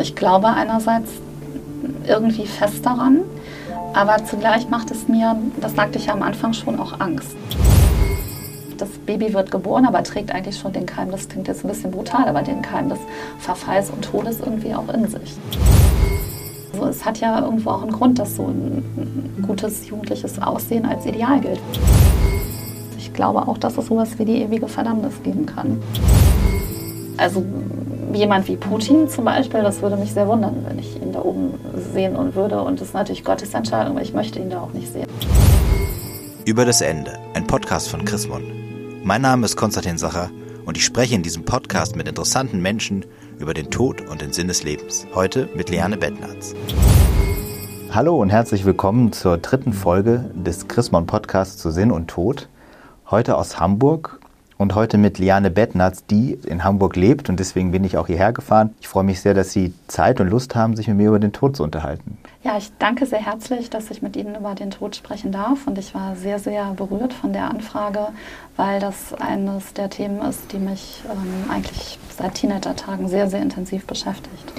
Ich glaube einerseits irgendwie fest daran, aber zugleich macht es mir, das sagte ich ja am Anfang schon, auch Angst. Das Baby wird geboren, aber trägt eigentlich schon den Keim, das klingt jetzt ein bisschen brutal, aber den Keim des Verfalls und Todes irgendwie auch in sich. Also es hat ja irgendwo auch einen Grund, dass so ein gutes jugendliches Aussehen als Ideal gilt. Ich glaube auch, dass es sowas wie die ewige Verdammnis geben kann. Also jemand wie Putin zum Beispiel, das würde mich sehr wundern, wenn ich ihn da oben sehen und würde. Und das ist natürlich Gottes Entscheidung, aber ich möchte ihn da auch nicht sehen. Über das Ende, ein Podcast von Chris Mon. Mein Name ist Konstantin Sacher und ich spreche in diesem Podcast mit interessanten Menschen über den Tod und den Sinn des Lebens. Heute mit Liane Bettnatz. Hallo und herzlich willkommen zur dritten Folge des Chrismon Podcasts zu Sinn und Tod. Heute aus Hamburg und heute mit Liane Bettnatz, die in Hamburg lebt und deswegen bin ich auch hierher gefahren. Ich freue mich sehr, dass Sie Zeit und Lust haben, sich mit mir über den Tod zu unterhalten. Ja, ich danke sehr herzlich, dass ich mit Ihnen über den Tod sprechen darf und ich war sehr, sehr berührt von der Anfrage, weil das eines der Themen ist, die mich ähm, eigentlich seit Teenager-Tagen sehr, sehr intensiv beschäftigt.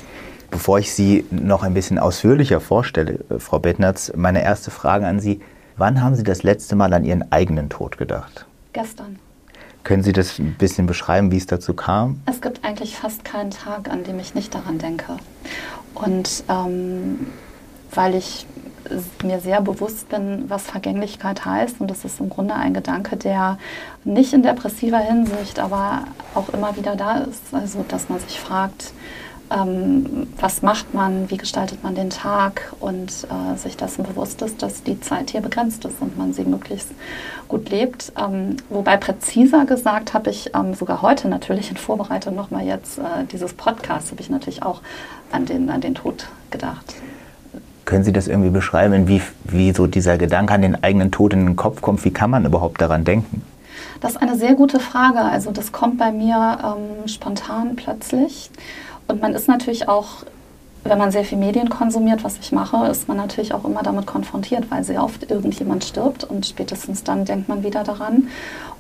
Bevor ich Sie noch ein bisschen ausführlicher vorstelle, äh, Frau Bettnatz, meine erste Frage an Sie. Wann haben Sie das letzte Mal an Ihren eigenen Tod gedacht? Gestern. Können Sie das ein bisschen beschreiben, wie es dazu kam? Es gibt eigentlich fast keinen Tag, an dem ich nicht daran denke. Und ähm, weil ich mir sehr bewusst bin, was Vergänglichkeit heißt. Und das ist im Grunde ein Gedanke, der nicht in depressiver Hinsicht, aber auch immer wieder da ist. Also, dass man sich fragt, ähm, was macht man, wie gestaltet man den Tag und äh, sich dessen bewusst ist, dass die Zeit hier begrenzt ist und man sie möglichst gut lebt. Ähm, wobei präziser gesagt habe ich ähm, sogar heute natürlich in Vorbereitung nochmal jetzt äh, dieses Podcast, habe ich natürlich auch an den, an den Tod gedacht. Können Sie das irgendwie beschreiben, wie, wie so dieser Gedanke an den eigenen Tod in den Kopf kommt? Wie kann man überhaupt daran denken? Das ist eine sehr gute Frage. Also das kommt bei mir ähm, spontan plötzlich. Und man ist natürlich auch, wenn man sehr viel Medien konsumiert, was ich mache, ist man natürlich auch immer damit konfrontiert, weil sehr oft irgendjemand stirbt und spätestens dann denkt man wieder daran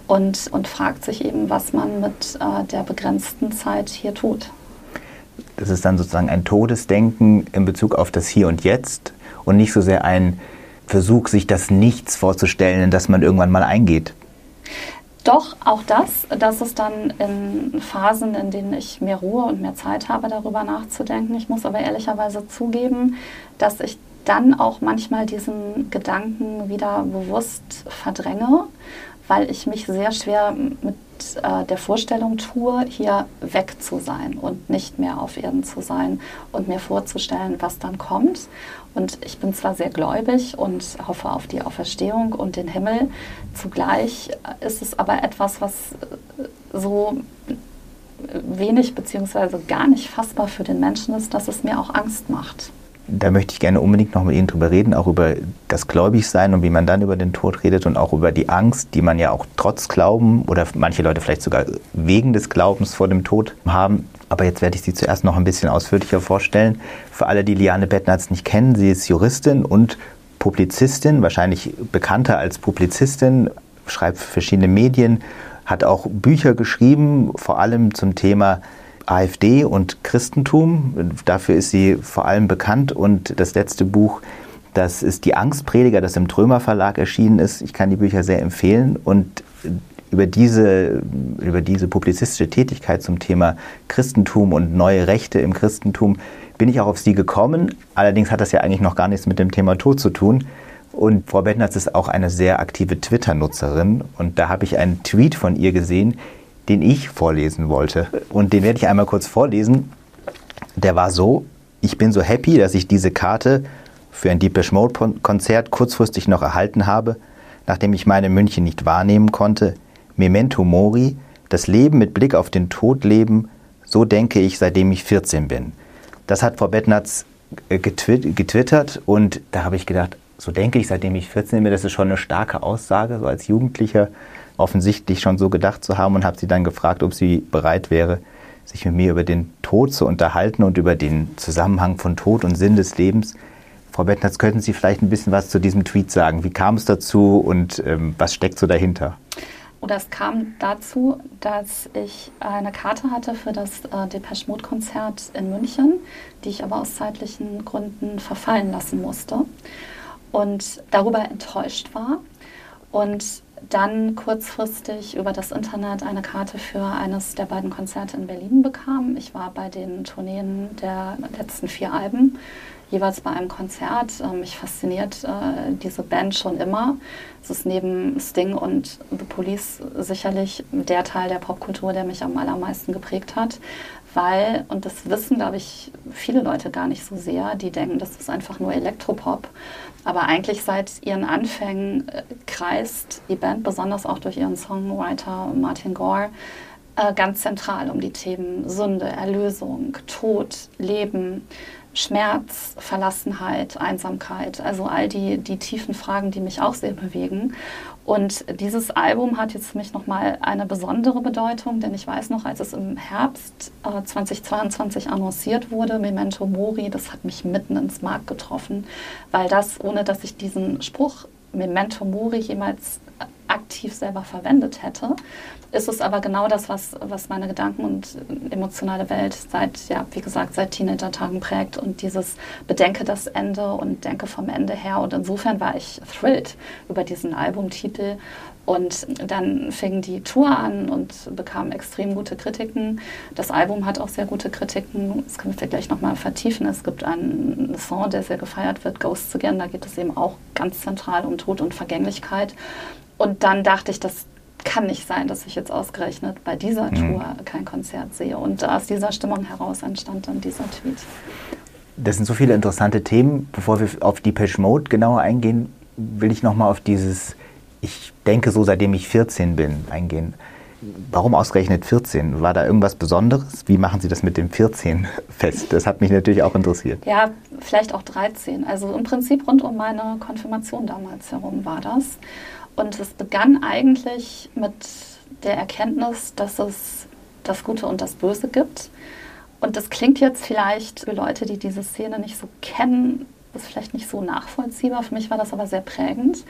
und, und fragt sich eben, was man mit äh, der begrenzten Zeit hier tut. Das ist dann sozusagen ein Todesdenken in Bezug auf das Hier und Jetzt und nicht so sehr ein Versuch, sich das Nichts vorzustellen, in das man irgendwann mal eingeht. Doch, auch das. Das ist dann in Phasen, in denen ich mehr Ruhe und mehr Zeit habe, darüber nachzudenken. Ich muss aber ehrlicherweise zugeben, dass ich dann auch manchmal diesen Gedanken wieder bewusst verdränge, weil ich mich sehr schwer mit äh, der Vorstellung tue, hier weg zu sein und nicht mehr auf Erden zu sein und mir vorzustellen, was dann kommt. Und ich bin zwar sehr gläubig und hoffe auf die Auferstehung und den Himmel, zugleich ist es aber etwas, was äh, so wenig bzw. gar nicht fassbar für den Menschen ist, dass es mir auch Angst macht da möchte ich gerne unbedingt noch mit Ihnen drüber reden, auch über das Gläubigsein und wie man dann über den Tod redet und auch über die Angst, die man ja auch trotz Glauben oder manche Leute vielleicht sogar wegen des Glaubens vor dem Tod haben. Aber jetzt werde ich Sie zuerst noch ein bisschen ausführlicher vorstellen. Für alle, die Liane Bettnatz nicht kennen, sie ist Juristin und Publizistin, wahrscheinlich bekannter als Publizistin, schreibt für verschiedene Medien, hat auch Bücher geschrieben, vor allem zum Thema AfD und Christentum. Dafür ist sie vor allem bekannt. Und das letzte Buch, das ist Die Angstprediger, das im Trömer Verlag erschienen ist. Ich kann die Bücher sehr empfehlen. Und über diese, über diese publizistische Tätigkeit zum Thema Christentum und neue Rechte im Christentum bin ich auch auf sie gekommen. Allerdings hat das ja eigentlich noch gar nichts mit dem Thema Tod zu tun. Und Frau Bettnatz ist auch eine sehr aktive Twitter-Nutzerin. Und da habe ich einen Tweet von ihr gesehen, den ich vorlesen wollte. Und den werde ich einmal kurz vorlesen. Der war so, ich bin so happy, dass ich diese Karte für ein Deepish Mode Konzert kurzfristig noch erhalten habe, nachdem ich meine München nicht wahrnehmen konnte. Memento Mori, das Leben mit Blick auf den Tod leben, so denke ich, seitdem ich 14 bin. Das hat Frau Bettnatz äh, getwittert und da habe ich gedacht, so denke ich, seitdem ich 14 bin, das ist schon eine starke Aussage, so als Jugendlicher offensichtlich schon so gedacht zu haben und habe sie dann gefragt, ob sie bereit wäre, sich mit mir über den Tod zu unterhalten und über den Zusammenhang von Tod und Sinn des Lebens. Frau Bettnatz, könnten Sie vielleicht ein bisschen was zu diesem Tweet sagen? Wie kam es dazu und ähm, was steckt so dahinter? oder es kam dazu, dass ich eine Karte hatte für das äh, Depeche Mode Konzert in München, die ich aber aus zeitlichen Gründen verfallen lassen musste und darüber enttäuscht war. Und dann kurzfristig über das Internet eine Karte für eines der beiden Konzerte in Berlin bekam. Ich war bei den Tourneen der letzten vier Alben jeweils bei einem Konzert. Ähm, mich fasziniert äh, diese Band schon immer. Es ist neben Sting und The Police sicherlich der Teil der Popkultur, der mich am allermeisten geprägt hat. Weil, und das wissen, glaube ich, viele Leute gar nicht so sehr, die denken, das ist einfach nur Elektropop. Aber eigentlich seit ihren Anfängen äh, kreist die Band, besonders auch durch ihren Songwriter Martin Gore, äh, ganz zentral um die Themen Sünde, Erlösung, Tod, Leben, Schmerz, Verlassenheit, Einsamkeit, also all die, die tiefen Fragen, die mich auch sehr bewegen. Und dieses Album hat jetzt für mich nochmal eine besondere Bedeutung, denn ich weiß noch, als es im Herbst äh, 2022 annonciert wurde, Memento Mori, das hat mich mitten ins Mark getroffen, weil das, ohne dass ich diesen Spruch Memento Mori jemals aktiv selber verwendet hätte, ist es aber genau das, was, was meine Gedanken und emotionale Welt seit, ja, wie gesagt, seit Teenager-Tagen prägt und dieses Bedenke das Ende und denke vom Ende her. Und insofern war ich thrilled über diesen Albumtitel. Und dann fing die Tour an und bekam extrem gute Kritiken. Das Album hat auch sehr gute Kritiken. Das können wir gleich nochmal vertiefen. Es gibt einen Song, der sehr gefeiert wird, Ghosts Again. Da geht es eben auch ganz zentral um Tod und Vergänglichkeit. Und dann dachte ich, das kann nicht sein, dass ich jetzt ausgerechnet bei dieser mhm. Tour kein Konzert sehe. Und aus dieser Stimmung heraus entstand dann dieser Tweet. Das sind so viele interessante Themen. Bevor wir auf die Depeche Mode genauer eingehen, will ich nochmal auf dieses, ich denke so seitdem ich 14 bin, eingehen. Warum ausgerechnet 14? War da irgendwas Besonderes? Wie machen Sie das mit dem 14 fest? Das hat mich natürlich auch interessiert. Ja, vielleicht auch 13. Also im Prinzip rund um meine Konfirmation damals herum war das. Und es begann eigentlich mit der Erkenntnis, dass es das Gute und das Böse gibt. Und das klingt jetzt vielleicht für Leute, die diese Szene nicht so kennen, ist vielleicht nicht so nachvollziehbar. Für mich war das aber sehr prägend.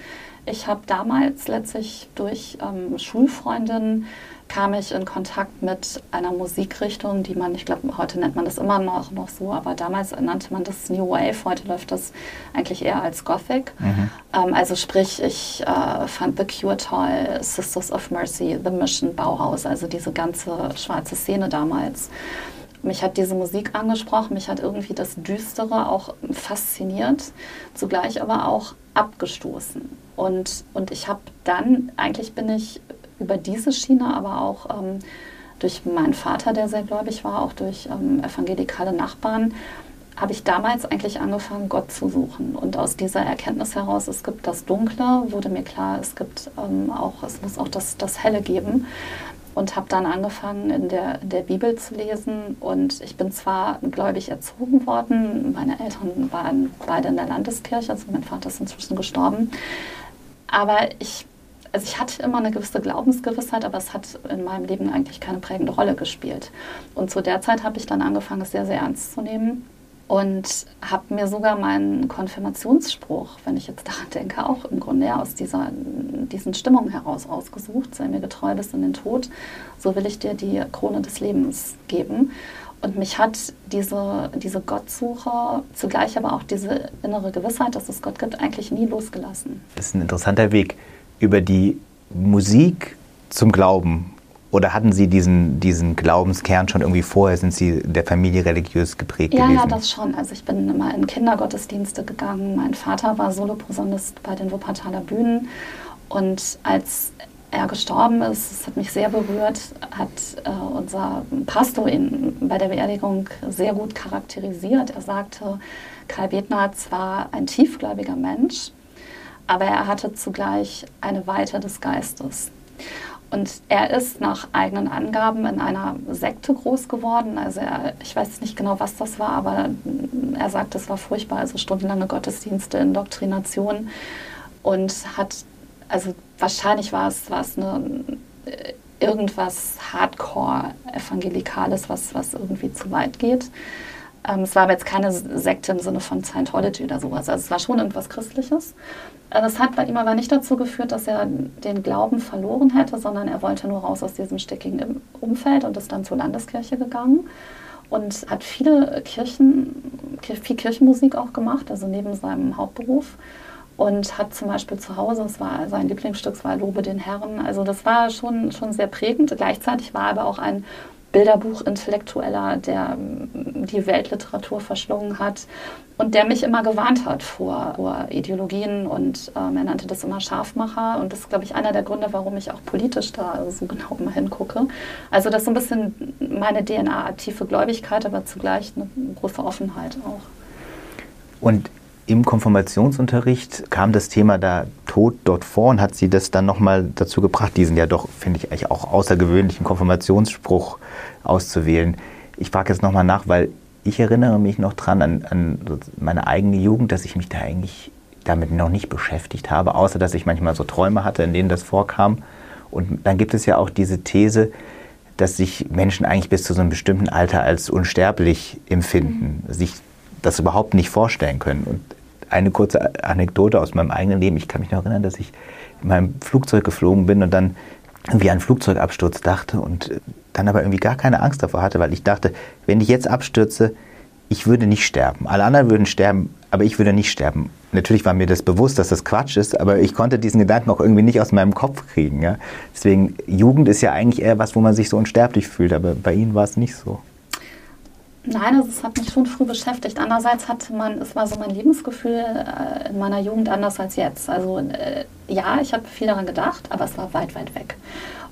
Ich habe damals letztlich durch ähm, Schulfreundinnen kam ich in Kontakt mit einer Musikrichtung, die man, ich glaube, heute nennt man das immer noch, noch so, aber damals nannte man das New Wave, heute läuft das eigentlich eher als Gothic. Mhm. Ähm, also sprich, ich äh, fand The Cure toll, Sisters of Mercy, The Mission, Bauhaus, also diese ganze schwarze Szene damals. Mich hat diese Musik angesprochen, mich hat irgendwie das Düstere auch fasziniert, zugleich aber auch abgestoßen. Und, und ich habe dann, eigentlich bin ich über diese Schiene, aber auch ähm, durch meinen Vater, der sehr gläubig war, auch durch ähm, evangelikale Nachbarn, habe ich damals eigentlich angefangen, Gott zu suchen. Und aus dieser Erkenntnis heraus, es gibt das Dunkle, wurde mir klar, es gibt ähm, auch, es muss auch das, das Helle geben. Und habe dann angefangen, in der, in der Bibel zu lesen. Und ich bin zwar gläubig erzogen worden, meine Eltern waren beide in der Landeskirche, also mein Vater ist inzwischen gestorben. Aber ich also ich hatte immer eine gewisse Glaubensgewissheit, aber es hat in meinem Leben eigentlich keine prägende Rolle gespielt. Und zu der Zeit habe ich dann angefangen, es sehr, sehr ernst zu nehmen und habe mir sogar meinen Konfirmationsspruch, wenn ich jetzt daran denke, auch im Grunde aus dieser, diesen Stimmungen heraus ausgesucht. Sei mir getreu bis in den Tod, so will ich dir die Krone des Lebens geben. Und mich hat diese, diese Gottsuche, zugleich aber auch diese innere Gewissheit, dass es Gott gibt, eigentlich nie losgelassen. Das ist ein interessanter Weg über die Musik zum Glauben? Oder hatten Sie diesen, diesen Glaubenskern schon irgendwie vorher? Sind Sie der Familie religiös geprägt ja, gewesen? Ja, das schon. Also ich bin immer in Kindergottesdienste gegangen. Mein Vater war Soloposaunist bei den Wuppertaler Bühnen. Und als er gestorben ist, das hat mich sehr berührt, hat äh, unser Pastor ihn bei der Beerdigung sehr gut charakterisiert. Er sagte, Karl Bednarz war ein tiefgläubiger Mensch, aber er hatte zugleich eine Weite des Geistes. Und er ist nach eigenen Angaben in einer Sekte groß geworden. Also er, ich weiß nicht genau, was das war, aber er sagt, es war furchtbar. Also stundenlange Gottesdienste, Indoktrination und hat, also wahrscheinlich war es, war es eine, irgendwas Hardcore-Evangelikales, was, was irgendwie zu weit geht. Ähm, es war aber jetzt keine Sekte im Sinne von Scientology oder sowas. Also es war schon irgendwas Christliches. Äh, das hat bei ihm aber nicht dazu geführt, dass er den Glauben verloren hätte, sondern er wollte nur raus aus diesem stickigen Umfeld und ist dann zur Landeskirche gegangen und hat viele Kirchen, viel Kirchenmusik auch gemacht, also neben seinem Hauptberuf. Und hat zum Beispiel zu Hause, es war sein Lieblingsstück, war Lobe den Herren. Also das war schon, schon sehr prägend. Gleichzeitig war er aber auch ein Bilderbuch-Intellektueller, der ähm, die Weltliteratur verschlungen hat und der mich immer gewarnt hat vor, vor Ideologien und ähm, er nannte das immer Scharfmacher und das ist, glaube ich, einer der Gründe, warum ich auch politisch da so genau immer hingucke. Also das ist so ein bisschen meine DNA, tiefe Gläubigkeit, aber zugleich eine große Offenheit auch. Und im Konfirmationsunterricht kam das Thema da Tod dort vor und hat sie das dann nochmal dazu gebracht, diesen ja doch, finde ich, eigentlich auch außergewöhnlichen Konfirmationsspruch auszuwählen. Ich frage jetzt nochmal nach, weil ich erinnere mich noch dran an, an meine eigene Jugend, dass ich mich da eigentlich damit noch nicht beschäftigt habe, außer dass ich manchmal so Träume hatte, in denen das vorkam. Und dann gibt es ja auch diese These, dass sich Menschen eigentlich bis zu so einem bestimmten Alter als unsterblich empfinden, mhm. sich das überhaupt nicht vorstellen können. Und eine kurze Anekdote aus meinem eigenen Leben. Ich kann mich noch erinnern, dass ich in meinem Flugzeug geflogen bin und dann irgendwie an Flugzeugabsturz dachte und dann aber irgendwie gar keine Angst davor hatte, weil ich dachte, wenn ich jetzt abstürze, ich würde nicht sterben. Alle anderen würden sterben, aber ich würde nicht sterben. Natürlich war mir das bewusst, dass das Quatsch ist, aber ich konnte diesen Gedanken auch irgendwie nicht aus meinem Kopf kriegen. Ja? Deswegen, Jugend ist ja eigentlich eher was, wo man sich so unsterblich fühlt, aber bei Ihnen war es nicht so. Nein, also es hat mich schon früh beschäftigt. Andererseits hatte man, es war so mein Lebensgefühl äh, in meiner Jugend anders als jetzt. Also äh, ja, ich habe viel daran gedacht, aber es war weit, weit weg.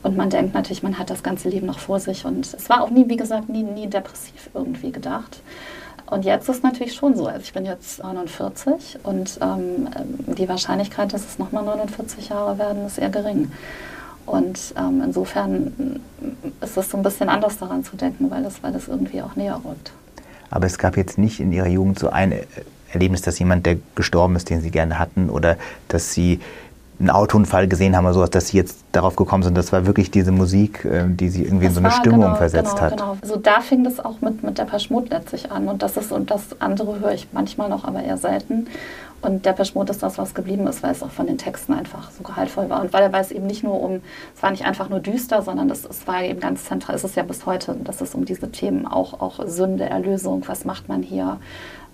Und man denkt natürlich, man hat das ganze Leben noch vor sich. Und es war auch nie, wie gesagt, nie, nie depressiv irgendwie gedacht. Und jetzt ist es natürlich schon so. Also ich bin jetzt 49 und ähm, die Wahrscheinlichkeit, dass es nochmal 49 Jahre werden, ist eher gering. Und ähm, insofern ist es so ein bisschen anders daran zu denken, weil das, weil das irgendwie auch näher rückt. Aber es gab jetzt nicht in Ihrer Jugend so ein Erlebnis, dass jemand, der gestorben ist, den Sie gerne hatten, oder dass Sie einen Autounfall gesehen haben oder sowas, dass Sie jetzt darauf gekommen sind. Das war wirklich diese Musik, äh, die Sie irgendwie das in so eine war, Stimmung genau, versetzt genau, hat. Genau. Also da fing das auch mit, mit der Paschmut letztlich an. Und das ist und das andere höre ich manchmal noch, aber eher selten. Und der Mode ist das, was geblieben ist, weil es auch von den Texten einfach so gehaltvoll war. Und weil, weil es eben nicht nur um, es war nicht einfach nur düster, sondern es, es war eben ganz zentral, es ist ja bis heute, dass es um diese Themen auch, auch Sünde, Erlösung, was macht man hier,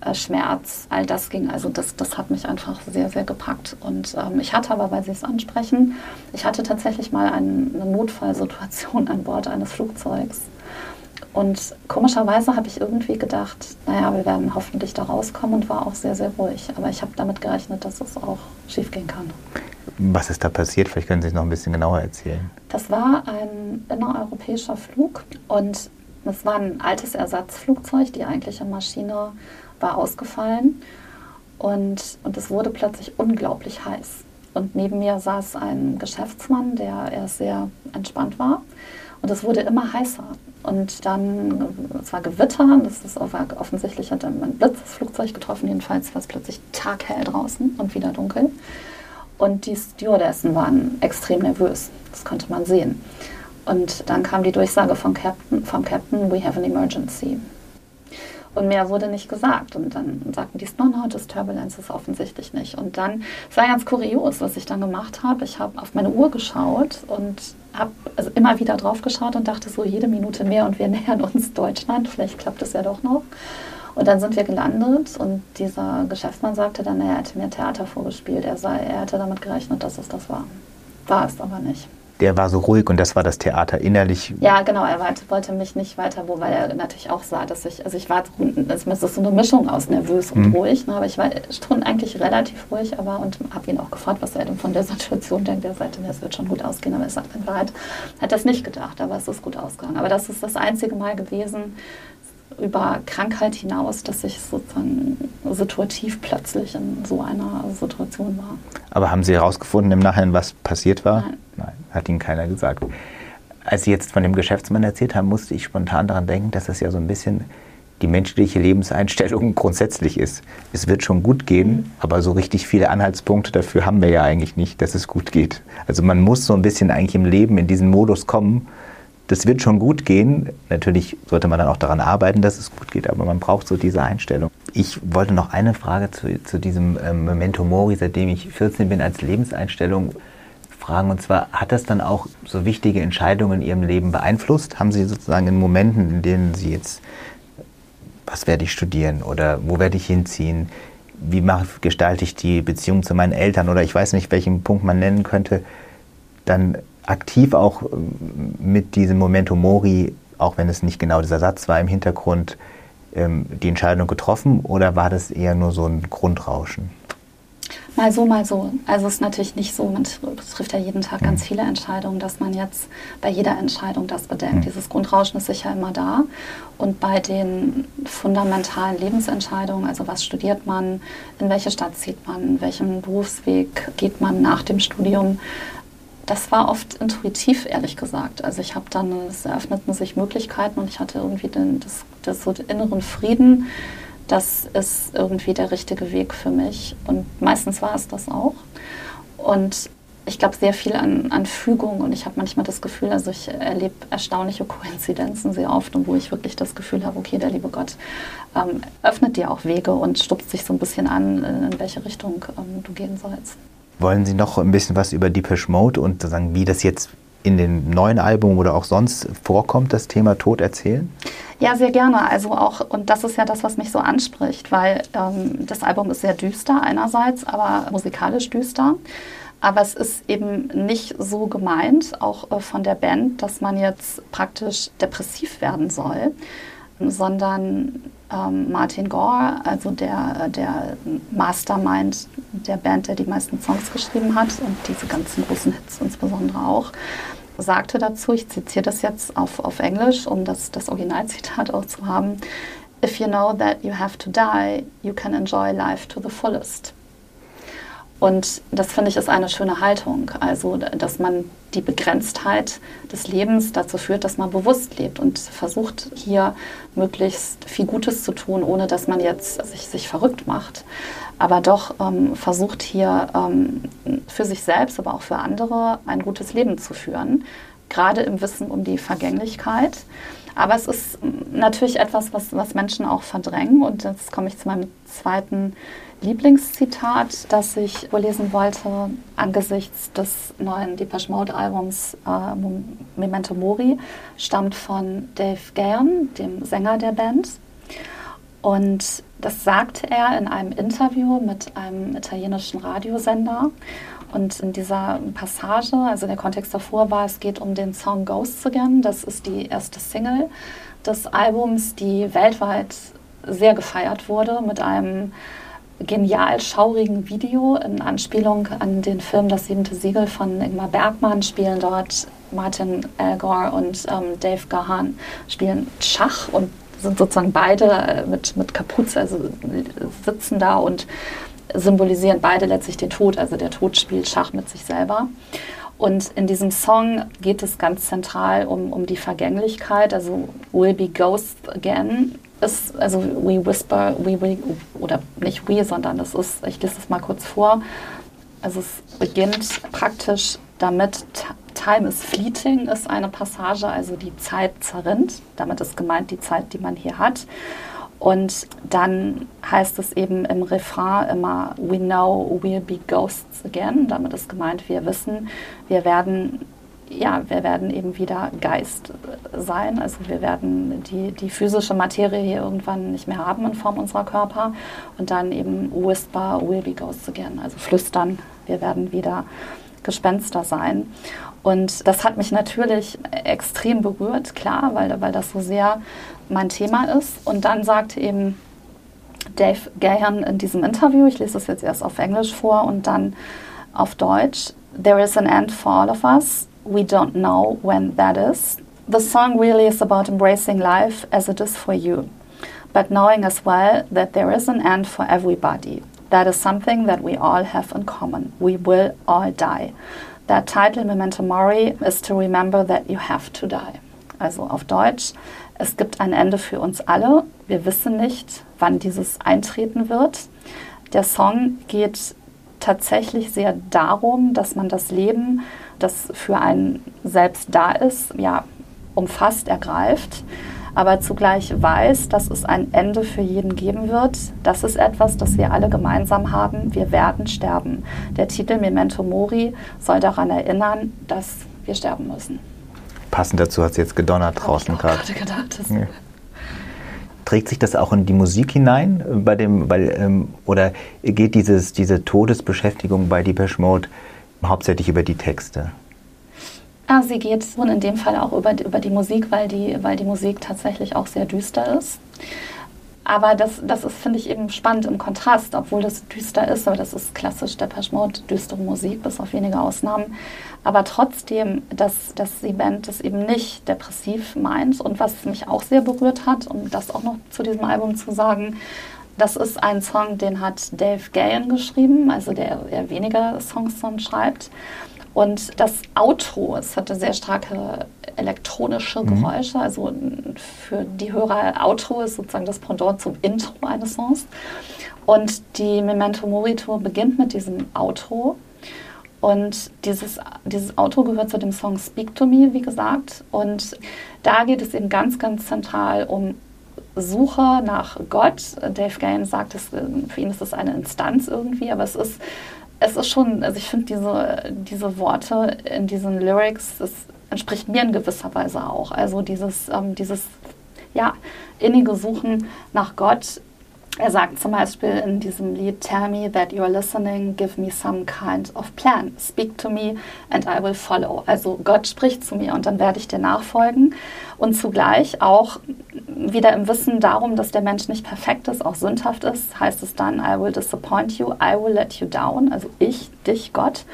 äh, Schmerz, all das ging. Also das, das hat mich einfach sehr, sehr gepackt. Und ähm, ich hatte aber, weil Sie es ansprechen, ich hatte tatsächlich mal eine Notfallsituation an Bord eines Flugzeugs. Und komischerweise habe ich irgendwie gedacht, naja, wir werden hoffentlich da rauskommen und war auch sehr, sehr ruhig. Aber ich habe damit gerechnet, dass es auch schiefgehen kann. Was ist da passiert? Vielleicht können Sie es noch ein bisschen genauer erzählen. Das war ein innereuropäischer Flug und es war ein altes Ersatzflugzeug. Die eigentliche Maschine war ausgefallen und, und es wurde plötzlich unglaublich heiß. Und neben mir saß ein Geschäftsmann, der erst sehr entspannt war. Und es wurde immer heißer. Und dann, es war Gewitter, das ist offensichtlich hat dann ein Blitz das Flugzeug getroffen, jedenfalls war es plötzlich taghell draußen und wieder dunkel. Und die Stewardessen waren extrem nervös, das konnte man sehen. Und dann kam die Durchsage vom Captain, vom Captain, we have an emergency. Und mehr wurde nicht gesagt. Und dann sagten die, no, no, das Turbulence ist offensichtlich nicht. Und dann, es war ganz kurios, was ich dann gemacht habe. Ich habe auf meine Uhr geschaut und habe also immer wieder drauf geschaut und dachte so, jede Minute mehr und wir nähern uns Deutschland. Vielleicht klappt es ja doch noch. Und dann sind wir gelandet und dieser Geschäftsmann sagte dann, er hätte mir Theater vorgespielt. Er, sei, er hätte damit gerechnet, dass es das war. War es aber nicht der war so ruhig und das war das Theater innerlich. Ja, genau, er wollte mich nicht weiter, wo, weil er natürlich auch sah, dass ich, also ich war, es ist so eine Mischung aus nervös und mhm. ruhig, ne, aber ich war schon eigentlich relativ ruhig, aber und habe ihn auch gefragt, was er denn von der Situation denkt. Er sagte, es wird schon gut ausgehen, aber er sagt in Wahrheit, hat das nicht gedacht, aber es ist gut ausgegangen. Aber das ist das einzige Mal gewesen, über Krankheit hinaus, dass ich sozusagen situativ plötzlich in so einer Situation war. Aber haben Sie herausgefunden im Nachhinein, was passiert war? Nein. Nein, hat Ihnen keiner gesagt. Als Sie jetzt von dem Geschäftsmann erzählt haben, musste ich spontan daran denken, dass das ja so ein bisschen die menschliche Lebenseinstellung grundsätzlich ist. Es wird schon gut gehen, aber so richtig viele Anhaltspunkte dafür haben wir ja eigentlich nicht, dass es gut geht. Also man muss so ein bisschen eigentlich im Leben in diesen Modus kommen, das wird schon gut gehen. Natürlich sollte man dann auch daran arbeiten, dass es gut geht, aber man braucht so diese Einstellung. Ich wollte noch eine Frage zu, zu diesem ähm, Memento Mori, seitdem ich 14 bin, als Lebenseinstellung fragen. Und zwar, hat das dann auch so wichtige Entscheidungen in Ihrem Leben beeinflusst? Haben Sie sozusagen in Momenten, in denen Sie jetzt, was werde ich studieren oder wo werde ich hinziehen? Wie mache, gestalte ich die Beziehung zu meinen Eltern oder ich weiß nicht, welchen Punkt man nennen könnte, dann aktiv auch ähm, mit diesem Momento Mori, auch wenn es nicht genau dieser Satz war, im Hintergrund ähm, die Entscheidung getroffen oder war das eher nur so ein Grundrauschen? Mal so, mal so. Also es ist natürlich nicht so, man trifft ja jeden Tag mhm. ganz viele Entscheidungen, dass man jetzt bei jeder Entscheidung das bedenkt. Mhm. Dieses Grundrauschen ist sicher immer da. Und bei den fundamentalen Lebensentscheidungen, also was studiert man, in welche Stadt zieht man, welchen Berufsweg geht man nach dem Studium, das war oft intuitiv, ehrlich gesagt. Also ich habe dann, es eröffneten sich Möglichkeiten und ich hatte irgendwie den, das, das so den inneren Frieden, das ist irgendwie der richtige Weg für mich. Und meistens war es das auch. Und ich glaube sehr viel an, an Fügung und ich habe manchmal das Gefühl, also ich erlebe erstaunliche Koinzidenzen sehr oft und wo ich wirklich das Gefühl habe, okay, der liebe Gott ähm, öffnet dir auch Wege und stupst sich so ein bisschen an, in welche Richtung ähm, du gehen sollst. Wollen Sie noch ein bisschen was über Deepish Mode und sagen, wie das jetzt in dem neuen Album oder auch sonst vorkommt, das Thema Tod erzählen? Ja, sehr gerne. Also auch, und das ist ja das, was mich so anspricht, weil ähm, das Album ist sehr düster einerseits, aber musikalisch düster. Aber es ist eben nicht so gemeint, auch äh, von der Band, dass man jetzt praktisch depressiv werden soll, sondern ähm, Martin Gore, also der, der Mastermind der Band, der die meisten Songs geschrieben hat und diese ganzen großen Hits insbesondere auch, sagte dazu, ich zitiere das jetzt auf, auf Englisch, um das, das Originalzitat auch zu haben, If you know that you have to die, you can enjoy life to the fullest. Und das finde ich ist eine schöne Haltung. Also, dass man die Begrenztheit des Lebens dazu führt, dass man bewusst lebt und versucht, hier möglichst viel Gutes zu tun, ohne dass man jetzt sich, sich verrückt macht. Aber doch ähm, versucht hier ähm, für sich selbst, aber auch für andere ein gutes Leben zu führen. Gerade im Wissen um die Vergänglichkeit. Aber es ist natürlich etwas, was, was Menschen auch verdrängen. Und jetzt komme ich zu meinem zweiten Lieblingszitat, das ich vorlesen wollte angesichts des neuen Depeche Mode Albums äh, Memento Mori, stammt von Dave Gahan, dem Sänger der Band. Und das sagte er in einem Interview mit einem italienischen Radiosender. Und in dieser Passage, also der Kontext davor war, es geht um den Song Ghosts Again. Das ist die erste Single des Albums, die weltweit sehr gefeiert wurde mit einem genial schaurigen Video in Anspielung an den Film Das siebente Siegel von Ingmar Bergmann spielen dort Martin Elgor und ähm, Dave Gahan spielen Schach und sind sozusagen beide äh, mit, mit Kapuze, also sitzen da und symbolisieren beide letztlich den Tod. Also der Tod spielt Schach mit sich selber. Und in diesem Song geht es ganz zentral um, um die Vergänglichkeit, also Will be Ghost Again ist, also we whisper, we, we, oder nicht we, sondern es ist, ich lese es mal kurz vor. Also es beginnt praktisch damit, Time is fleeting ist eine Passage, also die Zeit zerrinnt. Damit ist gemeint die Zeit, die man hier hat. Und dann heißt es eben im Refrain immer, we know we'll be ghosts again. Damit ist gemeint, wir wissen, wir werden ja, wir werden eben wieder Geist sein. Also wir werden die, die physische Materie hier irgendwann nicht mehr haben in Form unserer Körper. Und dann eben whisper, will be ghosts again. Also flüstern, wir werden wieder Gespenster sein. Und das hat mich natürlich extrem berührt, klar, weil, weil das so sehr mein Thema ist. Und dann sagte eben Dave Gahan in diesem Interview, ich lese das jetzt erst auf Englisch vor und dann auf Deutsch, There is an end for all of us we don't know when that is. The song really is about embracing life as it is for you, but knowing as well that there is an end for everybody. That is something that we all have in common. We will all die. That title, Memento Mori, is to remember that you have to die. Also auf Deutsch, es gibt ein Ende für uns alle. Wir wissen nicht, wann dieses eintreten wird. Der Song geht tatsächlich sehr darum, dass man das Leben das für einen selbst da ist, ja, umfasst, ergreift, aber zugleich weiß, dass es ein Ende für jeden geben wird. Das ist etwas, das wir alle gemeinsam haben. Wir werden sterben. Der Titel Memento Mori soll daran erinnern, dass wir sterben müssen. Passend dazu hat es jetzt gedonnert draußen gerade. gedacht. Ja. Trägt sich das auch in die Musik hinein? Äh, bei dem, weil, ähm, oder geht dieses, diese Todesbeschäftigung bei Depeche Mode hauptsächlich über die Texte? Ja, sie geht in dem Fall auch über, über die Musik, weil die, weil die Musik tatsächlich auch sehr düster ist. Aber das, das ist, finde ich, eben spannend im Kontrast, obwohl das düster ist, aber das ist klassisch der Mode, düstere Musik, bis auf wenige Ausnahmen. Aber trotzdem, dass, dass die Band das eben nicht depressiv meint und was mich auch sehr berührt hat, um das auch noch zu diesem Album zu sagen, das ist ein Song, den hat Dave Gahan geschrieben, also der eher weniger Songs schreibt. Und das Outro, es hatte sehr starke elektronische mhm. Geräusche. Mhm. Also für die Hörer, Outro ist sozusagen das Pendant zum Intro eines Songs. Und die Memento Mori Tour beginnt mit diesem Outro. Und dieses, dieses Auto gehört zu dem Song Speak to Me, wie gesagt. Und da geht es eben ganz, ganz zentral um Suche nach Gott. Dave Gain sagt, es, für ihn ist es eine Instanz irgendwie, aber es ist es ist schon, also ich finde diese, diese Worte in diesen Lyrics, das entspricht mir in gewisser Weise auch. Also dieses, ähm, dieses ja, innige Suchen nach Gott. Er sagt zum Beispiel in diesem Lied, Tell me that you are listening, give me some kind of plan. Speak to me and I will follow. Also Gott spricht zu mir und dann werde ich dir nachfolgen. Und zugleich auch wieder im Wissen darum, dass der Mensch nicht perfekt ist, auch sündhaft ist, heißt es dann, I will disappoint you, I will let you down, also ich, dich, Gott.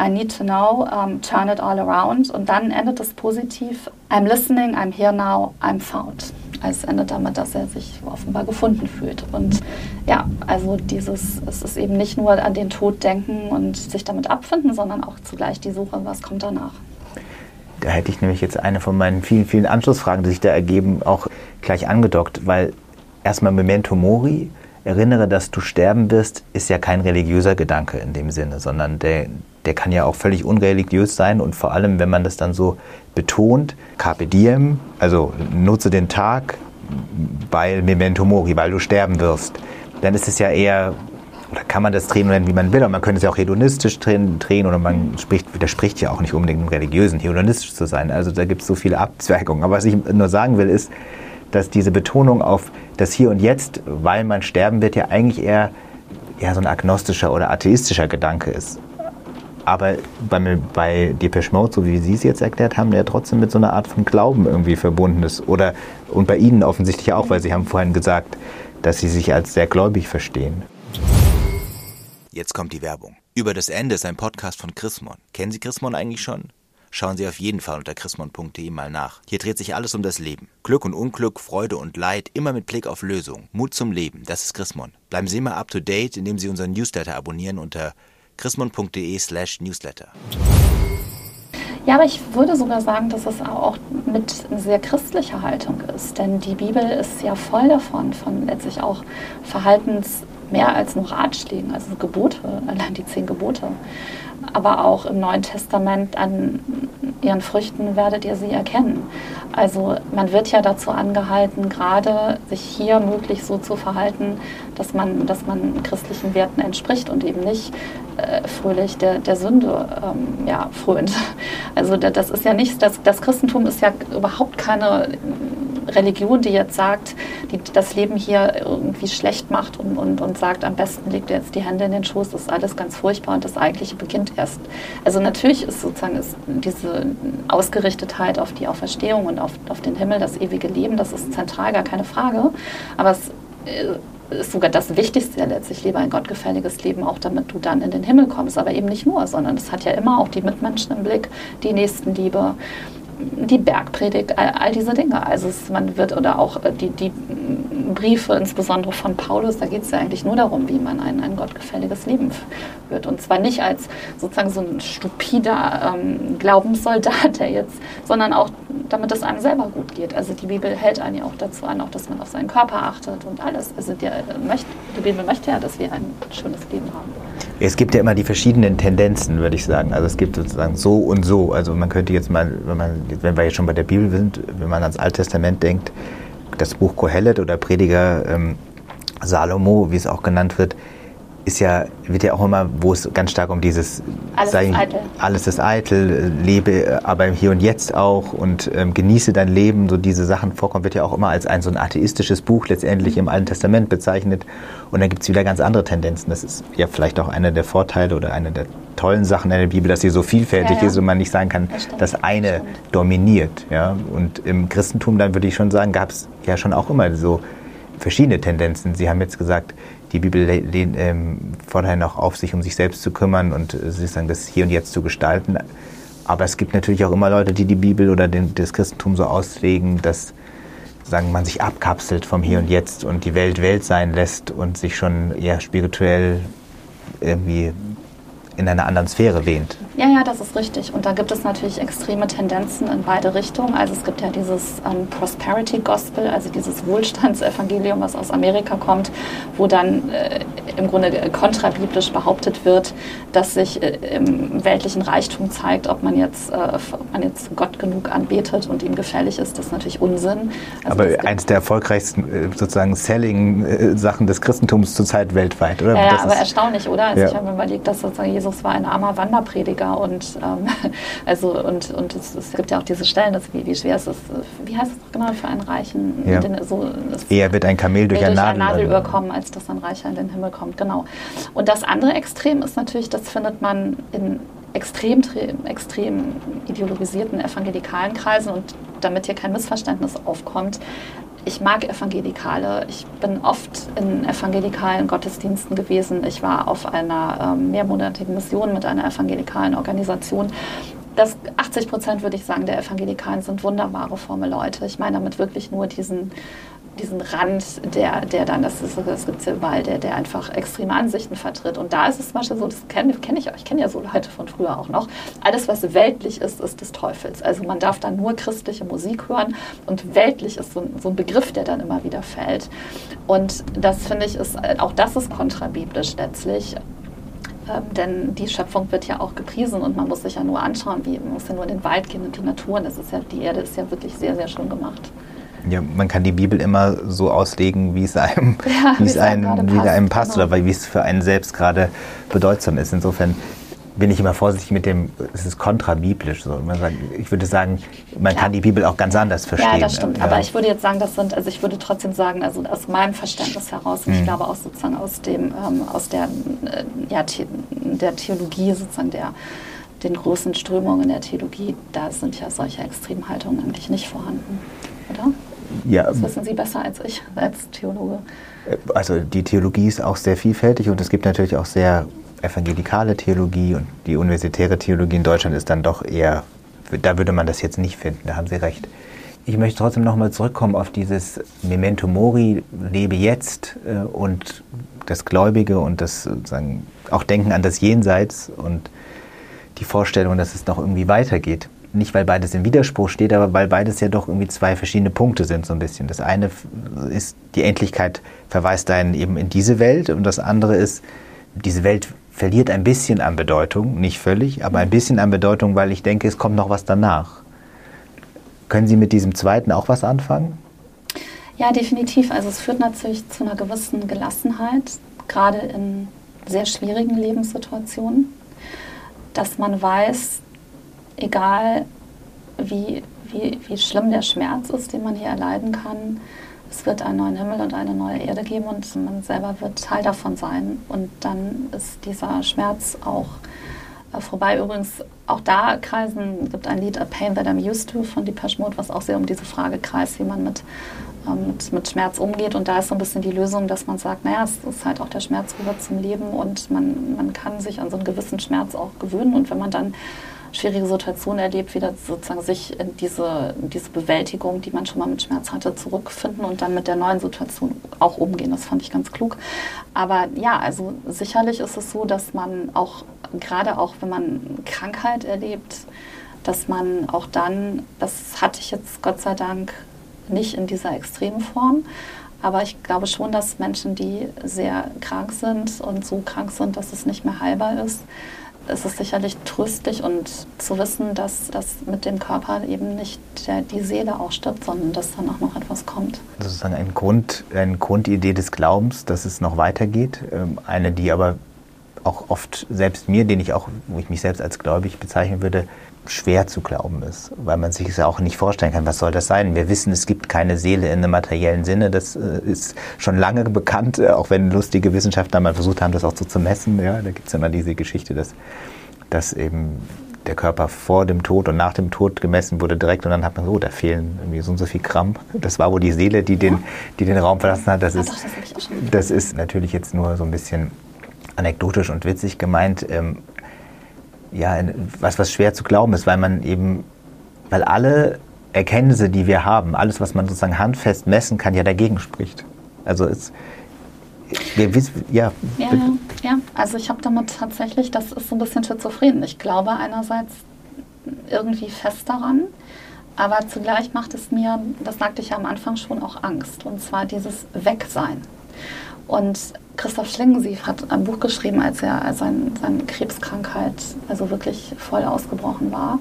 I need to know, um, turn it all around. Und dann endet es positiv, I'm listening, I'm here now, I'm found. Es endet damit, dass er sich offenbar gefunden fühlt. Und ja, also dieses, es ist eben nicht nur an den Tod denken und sich damit abfinden, sondern auch zugleich die Suche, was kommt danach. Da hätte ich nämlich jetzt eine von meinen vielen, vielen Anschlussfragen, die sich da ergeben, auch gleich angedockt, weil erstmal Memento Mori, erinnere, dass du sterben wirst, ist ja kein religiöser Gedanke in dem Sinne, sondern der, der kann ja auch völlig unreligiös sein und vor allem, wenn man das dann so betont, Carpe Diem, also nutze den Tag, weil Memento Mori, weil du sterben wirst, dann ist es ja eher oder kann man das drehen wie man will, aber man könnte es ja auch hedonistisch drehen, drehen oder man spricht, widerspricht ja auch nicht unbedingt dem Religiösen, hedonistisch zu sein. Also da gibt es so viele Abzweigungen. Aber was ich nur sagen will, ist, dass diese Betonung auf das Hier und Jetzt, weil man sterben wird, ja eigentlich eher, eher so ein agnostischer oder atheistischer Gedanke ist. Aber bei, bei Depeche Mode, so wie Sie es jetzt erklärt haben, ja trotzdem mit so einer Art von Glauben irgendwie verbunden ist. Oder, und bei Ihnen offensichtlich auch, weil Sie haben vorhin gesagt, dass Sie sich als sehr gläubig verstehen. Jetzt kommt die Werbung. Über das Ende ist ein Podcast von Chrismon. Kennen Sie Chrismon eigentlich schon? Schauen Sie auf jeden Fall unter chrismon.de mal nach. Hier dreht sich alles um das Leben. Glück und Unglück, Freude und Leid, immer mit Blick auf Lösung. Mut zum Leben, das ist Chrismon. Bleiben Sie immer up to date, indem Sie unseren Newsletter abonnieren unter chrismon.de slash newsletter. Ja, aber ich würde sogar sagen, dass es auch mit sehr christlicher Haltung ist. Denn die Bibel ist ja voll davon, von letztlich auch Verhaltens- mehr als nur Ratschlägen, also Gebote, allein die zehn Gebote. Aber auch im Neuen Testament an ihren Früchten werdet ihr sie erkennen. Also man wird ja dazu angehalten, gerade sich hier möglich so zu verhalten, dass man, dass man christlichen Werten entspricht und eben nicht äh, fröhlich der, der Sünde ähm, ja, frönt. Also das ist ja nichts, das, das Christentum ist ja überhaupt keine Religion, die jetzt sagt, die das Leben hier irgendwie schlecht macht und, und, und sagt, am besten legt ihr jetzt die Hände in den Schoß, das ist alles ganz furchtbar und das Eigentliche beginnt erst. Also natürlich ist sozusagen ist diese Ausgerichtetheit auf die Auferstehung und auf, auf den Himmel, das ewige Leben, das ist zentral, gar keine Frage. Aber es äh, ist sogar das Wichtigste letztlich, lebe ein gottgefälliges Leben, auch damit du dann in den Himmel kommst. Aber eben nicht nur, sondern es hat ja immer auch die Mitmenschen im Blick, die Nächstenliebe die Bergpredigt, all, all, diese Dinge. Also es, man wird oder auch äh, die, die Briefe, insbesondere von Paulus, da geht es ja eigentlich nur darum, wie man ein, ein gottgefälliges Leben führt. Und zwar nicht als sozusagen so ein stupider ähm, Glaubenssoldat, der jetzt, sondern auch damit es einem selber gut geht. Also die Bibel hält einen ja auch dazu an, auch dass man auf seinen Körper achtet und alles. Also die, äh, die Bibel möchte ja, dass wir ein schönes Leben haben. Es gibt ja immer die verschiedenen Tendenzen, würde ich sagen. Also es gibt sozusagen so und so. Also man könnte jetzt mal, wenn, man, wenn wir jetzt schon bei der Bibel sind, wenn man ans Alte Testament denkt, das Buch Kohelet oder Prediger ähm, Salomo, wie es auch genannt wird, ist ja, wird ja auch immer, wo es ganz stark um dieses alles sei, ist eitel. Alles ist eitel, lebe aber im Hier und Jetzt auch und ähm, genieße dein Leben, so diese Sachen vorkommen, wird ja auch immer als ein so ein atheistisches Buch letztendlich im Alten Testament bezeichnet. Und dann gibt es wieder ganz andere Tendenzen. Das ist ja vielleicht auch einer der Vorteile oder eine der tollen Sachen in der Bibel, dass sie so vielfältig ja, ja. ist und man nicht sagen kann, das dass eine das dominiert. Ja? Und im Christentum dann würde ich schon sagen, gab es ja schon auch immer so verschiedene Tendenzen. Sie haben jetzt gesagt, die Bibel ähm, fordert auch auf, sich um sich selbst zu kümmern und äh, sozusagen das Hier und Jetzt zu gestalten. Aber es gibt natürlich auch immer Leute, die die Bibel oder den, das Christentum so auslegen, dass sagen, man sich abkapselt vom Hier und Jetzt und die Welt Welt sein lässt und sich schon eher spirituell irgendwie in einer anderen Sphäre wähnt. Ja, ja, das ist richtig. Und da gibt es natürlich extreme Tendenzen in beide Richtungen. Also es gibt ja dieses ähm, Prosperity Gospel, also dieses Wohlstandsevangelium, was aus Amerika kommt, wo dann äh, im Grunde kontrabiblisch behauptet wird, dass sich äh, im weltlichen Reichtum zeigt, ob man jetzt, äh, ob man jetzt Gott genug anbetet und ihm gefällig ist. Das ist natürlich Unsinn. Also Aber eins der erfolgreichsten äh, sozusagen Selling-Sachen des Christentums zurzeit weltweit, oder? Ja, ja aber erstaunlich, oder? Also ja. ich habe mir überlegt, dass sozusagen Jesus war ein armer Wanderprediger und ähm, also und, und es, es, gibt ja auch diese Stellen, dass, wie, wie schwer ist es, wie heißt es genau für einen Reichen? Ja. Den, so, Eher wird ein Kamel durch, ein Nadel, Nadel überkommen, als dass ein Reicher in den Himmel kommt, genau. Und das andere Extrem ist natürlich, das findet man in extrem, extrem ideologisierten evangelikalen Kreisen und damit hier kein Missverständnis aufkommt, ich mag Evangelikale. Ich bin oft in evangelikalen Gottesdiensten gewesen. Ich war auf einer ähm, mehrmonatigen Mission mit einer evangelikalen Organisation. Das 80 Prozent, würde ich sagen, der Evangelikalen sind wunderbare, fromme Leute. Ich meine damit wirklich nur diesen diesen Rand, der, der dann, das, das gibt es ja überall, der, der einfach extreme Ansichten vertritt. Und da ist es zum Beispiel so, das kenne kenn ich, ich kenne ja so Leute von früher auch noch, alles, was weltlich ist, ist des Teufels. Also man darf dann nur christliche Musik hören und weltlich ist so, so ein Begriff, der dann immer wieder fällt. Und das finde ich, ist, auch das ist kontrabiblisch letztlich ähm, denn die Schöpfung wird ja auch gepriesen und man muss sich ja nur anschauen, wie man muss ja nur in den Wald gehen und die Natur. Und das ist ja, die Erde ist ja wirklich sehr, sehr schön gemacht. Ja, man kann die Bibel immer so auslegen, wie es einem, ja, wie es einem, wie passt, einem passt genau. oder wie es für einen selbst gerade bedeutsam ist. Insofern bin ich immer vorsichtig mit dem, es ist kontrabiblisch. So. Ich würde sagen, man Klar. kann die Bibel auch ganz anders verstehen. Ja, das stimmt. Ja. Aber ich würde jetzt sagen, das sind, also ich würde trotzdem sagen, also aus meinem Verständnis heraus, und mhm. ich glaube auch sozusagen aus dem, ähm, aus der, äh, ja, der Theologie sozusagen der den großen Strömungen der Theologie, da sind ja solche Extremhaltungen eigentlich nicht vorhanden, oder? Ja, das wissen Sie besser als ich, als Theologe. Also die Theologie ist auch sehr vielfältig und es gibt natürlich auch sehr evangelikale Theologie und die universitäre Theologie in Deutschland ist dann doch eher, da würde man das jetzt nicht finden, da haben Sie recht. Ich möchte trotzdem nochmal zurückkommen auf dieses Memento Mori, lebe jetzt äh, und das Gläubige und das sozusagen auch Denken an das Jenseits und die Vorstellung, dass es noch irgendwie weitergeht nicht weil beides im Widerspruch steht, aber weil beides ja doch irgendwie zwei verschiedene Punkte sind so ein bisschen. Das eine ist, die Endlichkeit verweist einen eben in diese Welt und das andere ist, diese Welt verliert ein bisschen an Bedeutung, nicht völlig, aber ein bisschen an Bedeutung, weil ich denke, es kommt noch was danach. Können Sie mit diesem zweiten auch was anfangen? Ja, definitiv. Also es führt natürlich zu einer gewissen Gelassenheit, gerade in sehr schwierigen Lebenssituationen, dass man weiß, egal wie, wie, wie schlimm der Schmerz ist, den man hier erleiden kann, es wird einen neuen Himmel und eine neue Erde geben und man selber wird Teil davon sein. Und dann ist dieser Schmerz auch äh, vorbei. Übrigens, auch da kreisen, gibt ein Lied A Pain That I'm Used To von Depeche Mode, was auch sehr um diese Frage kreist, wie man mit, ähm, mit, mit, Schmerz umgeht. Und da ist so ein bisschen die Lösung, dass man sagt, naja, es ist halt auch der Schmerz gehört zum Leben und man, man kann sich an so einen gewissen Schmerz auch gewöhnen. Und wenn man dann schwierige Situation erlebt, wieder sozusagen sich in diese, diese Bewältigung, die man schon mal mit Schmerz hatte, zurückfinden und dann mit der neuen Situation auch umgehen. Das fand ich ganz klug. Aber ja, also sicherlich ist es so, dass man auch, gerade auch wenn man Krankheit erlebt, dass man auch dann, das hatte ich jetzt Gott sei Dank nicht in dieser extremen Form, Aber ich glaube schon, dass Menschen, die sehr krank sind und so krank sind, dass es nicht mehr heilbar ist, ist es sicherlich tröstlich und zu wissen, dass das mit dem Körper eben nicht der, die Seele auch stirbt, sondern dass dann auch noch etwas kommt. Sozusagen ein Grund, eine Grundidee des Glaubens, dass es noch weitergeht. Ähm, eine, die aber auch oft selbst mir, den ich auch, wo ich mich selbst als gläubig bezeichnen würde, schwer zu glauben ist, weil man sich es ja auch nicht vorstellen kann, was soll das sein? Wir wissen, es gibt keine Seele in einem materiellen Sinne, das äh, ist schon lange bekannt, äh, auch wenn lustige Wissenschaftler mal versucht haben, das auch so zu messen. Ja, da gibt es immer diese Geschichte, dass, dass eben der Körper vor dem Tod und nach dem Tod gemessen wurde direkt und dann hat man so, oh, da fehlen irgendwie so und so viel Gramm. Das war wohl die Seele, die den, die den Raum verlassen hat. Das, ist, das ist natürlich jetzt nur so ein bisschen anekdotisch und witzig gemeint. Ähm, ja, was, was schwer zu glauben ist, weil man eben, weil alle Erkenntnisse, die wir haben, alles, was man sozusagen handfest messen kann, ja dagegen spricht. Also es, wir wissen, ja. Ja, ja, ja. also ich habe damit tatsächlich, das ist so ein bisschen schizophren. Ich glaube einerseits irgendwie fest daran, aber zugleich macht es mir, das sagte ich ja am Anfang schon, auch Angst. Und zwar dieses Wegsein. Und Christoph Schlingensief hat ein Buch geschrieben, als er als sein, seine Krebskrankheit also wirklich voll ausgebrochen war.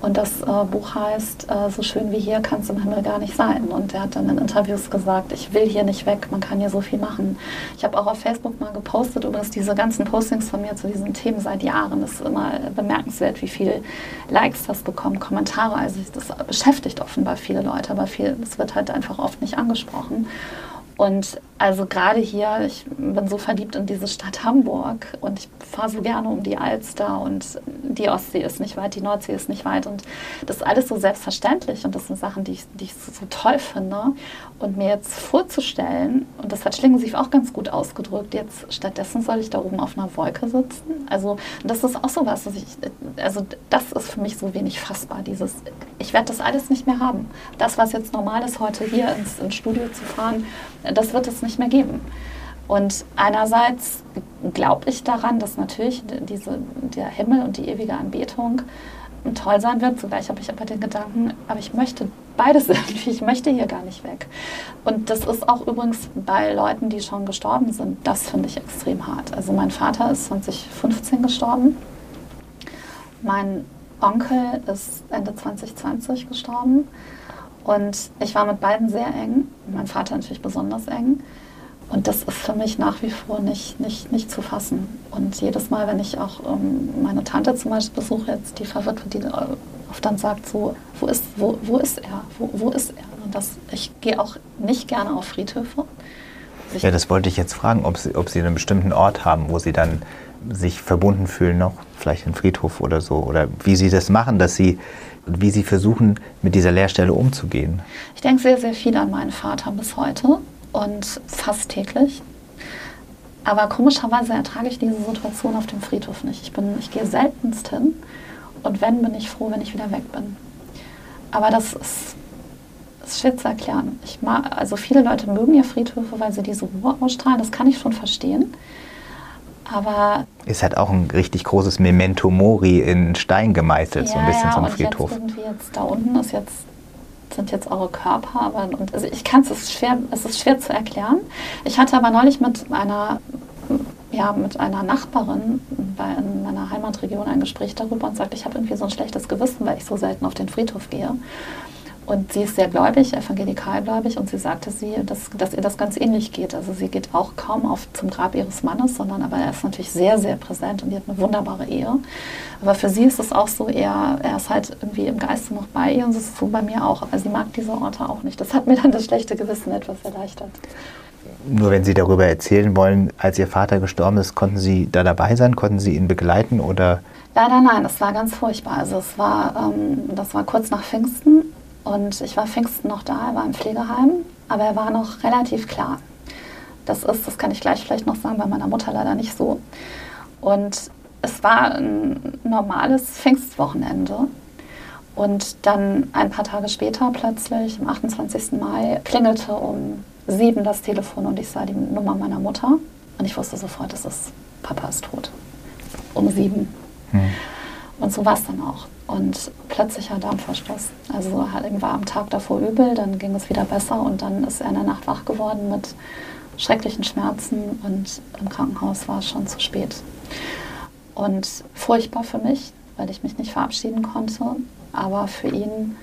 Und das äh, Buch heißt äh, So schön wie hier kann es im Himmel gar nicht sein. Und er hat dann in Interviews gesagt, ich will hier nicht weg, man kann hier so viel machen. Ich habe auch auf Facebook mal gepostet, übrigens diese ganzen Postings von mir zu diesen Themen seit Jahren. Das ist immer bemerkenswert, wie viele Likes das bekommt, Kommentare. Also das beschäftigt offenbar viele Leute, aber es wird halt einfach oft nicht angesprochen. Und also gerade hier, ich bin so verliebt in diese Stadt Hamburg und ich fahre so gerne um die Alster und die Ostsee ist nicht weit, die Nordsee ist nicht weit und das ist alles so selbstverständlich und das sind Sachen, die ich, die ich so, toll finde. Und mir jetzt vorzustellen, und das hat Schlingensief auch ganz gut ausgedrückt, jetzt stattdessen soll ich da oben auf einer Wolke sitzen. Also das ist auch so was, ich, also das ist für mich so wenig fassbar, dieses, ich werde das alles nicht mehr haben. Das, was jetzt normal ist, heute hier ins, ins Studio zu fahren, das wird es nicht mehr geben. Und einerseits glaube ich daran, dass natürlich diese, der Himmel und die ewige Anbetung toll sein wird. Zugleich habe ich aber den Gedanken, aber ich möchte beides irgendwie, ich möchte hier gar nicht weg. Und das ist auch übrigens bei Leuten, die schon gestorben sind, das finde ich extrem hart. Also mein Vater ist 2015 gestorben. Mein Onkel ist Ende 2020 gestorben. Und ich war mit beiden sehr eng, mein Vater natürlich besonders eng. Und das ist für mich nach wie vor nicht, nicht, nicht zu fassen. Und jedes Mal, wenn ich auch ähm, meine Tante zum Beispiel besuche, jetzt die verwirrt die oft dann sagt so, wo ist, wo, wo ist er? Wo, wo ist er? Und das, ich gehe auch nicht gerne auf Friedhöfe. ja, das wollte ich jetzt fragen, ob Sie, ob Sie einen bestimmten Ort haben, wo Sie dann sich verbunden fühlen noch, vielleicht ein Friedhof oder so, oder wie Sie das machen, dass Sie wie Sie versuchen, mit dieser Leerstelle umzugehen? Ich denke sehr, sehr viel an meinen Vater bis heute und fast täglich. Aber komischerweise ertrage ich diese Situation auf dem Friedhof nicht. Ich, bin, ich gehe seltenst hin und wenn, bin ich froh, wenn ich wieder weg bin. Aber das ist, ist schwer zu erklären. Ich mag, also viele Leute mögen ja Friedhöfe, weil sie diese Ruhe ausstrahlen. Das kann ich schon verstehen. Aber ist halt auch ein richtig großes Memento Mori in Stein gemeißelt, ja, so ein bisschen ja, so ein Friedhof. Jetzt jetzt da unten ist jetzt sind jetzt eure Körper, aber und also ich kann es schwer, es ist schwer zu erklären. Ich hatte aber neulich mit einer ja, mit einer Nachbarin bei, in meiner Heimatregion ein Gespräch darüber und sagte, ich habe irgendwie so ein schlechtes Gewissen, weil ich so selten auf den Friedhof gehe. Und sie ist sehr gläubig, evangelikalgläubig, und sie sagte sie, dass, dass ihr das ganz ähnlich geht. Also sie geht auch kaum auf zum Grab ihres Mannes, sondern aber er ist natürlich sehr, sehr präsent und die hat eine wunderbare Ehe. Aber für sie ist es auch so, er, er ist halt irgendwie im Geiste noch bei ihr und es ist so bei mir auch. Aber sie mag diese Orte auch nicht. Das hat mir dann das schlechte Gewissen etwas erleichtert. Nur wenn Sie darüber erzählen wollen, als Ihr Vater gestorben ist, konnten Sie da dabei sein? Konnten Sie ihn begleiten oder? Leider nein, es war ganz furchtbar. Also es war, ähm, das war kurz nach Pfingsten und ich war Pfingsten noch da, er war im Pflegeheim, aber er war noch relativ klar. Das ist, das kann ich gleich vielleicht noch sagen, bei meiner Mutter leider nicht so. Und es war ein normales Pfingstwochenende. Und dann ein paar Tage später plötzlich, am 28. Mai, klingelte um sieben das Telefon und ich sah die Nummer meiner Mutter. Und ich wusste sofort, es ist Papa ist tot. Um sieben. Hm. Und so war es dann auch. Und plötzlicher Darmverschluss. Also war am Tag davor übel, dann ging es wieder besser und dann ist er in der Nacht wach geworden mit schrecklichen Schmerzen und im Krankenhaus war es schon zu spät. Und furchtbar für mich, weil ich mich nicht verabschieden konnte. Aber für ihn,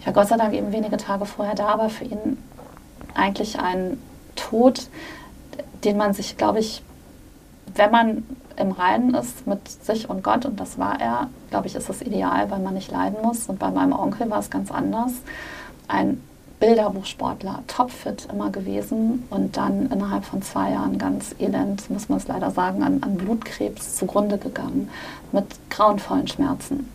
ich war Gott sei Dank eben wenige Tage vorher da, aber für ihn eigentlich ein Tod, den man sich, glaube ich, wenn man im Reinen ist mit sich und Gott, und das war er, glaube ich, ist es ideal, weil man nicht leiden muss. Und bei meinem Onkel war es ganz anders. Ein Bilderbuchsportler, topfit immer gewesen und dann innerhalb von zwei Jahren ganz elend, muss man es leider sagen, an, an Blutkrebs zugrunde gegangen mit grauenvollen Schmerzen.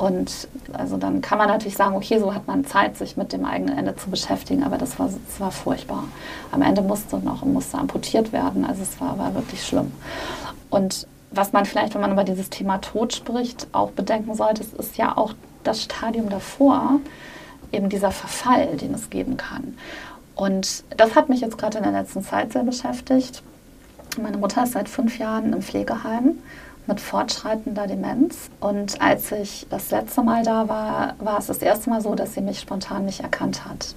Und also dann kann man natürlich sagen, okay, so hat man Zeit, sich mit dem eigenen Ende zu beschäftigen, aber das war, das war furchtbar. Am Ende musste noch musste amputiert werden, also es war, war wirklich schlimm. Und was man vielleicht, wenn man über dieses Thema Tod spricht, auch bedenken sollte, ist ja auch das Stadium davor, eben dieser Verfall, den es geben kann. Und das hat mich jetzt gerade in der letzten Zeit sehr beschäftigt. Meine Mutter ist seit fünf Jahren im Pflegeheim mit fortschreitender Demenz. Und als ich das letzte Mal da war, war es das erste Mal so, dass sie mich spontan nicht erkannt hat.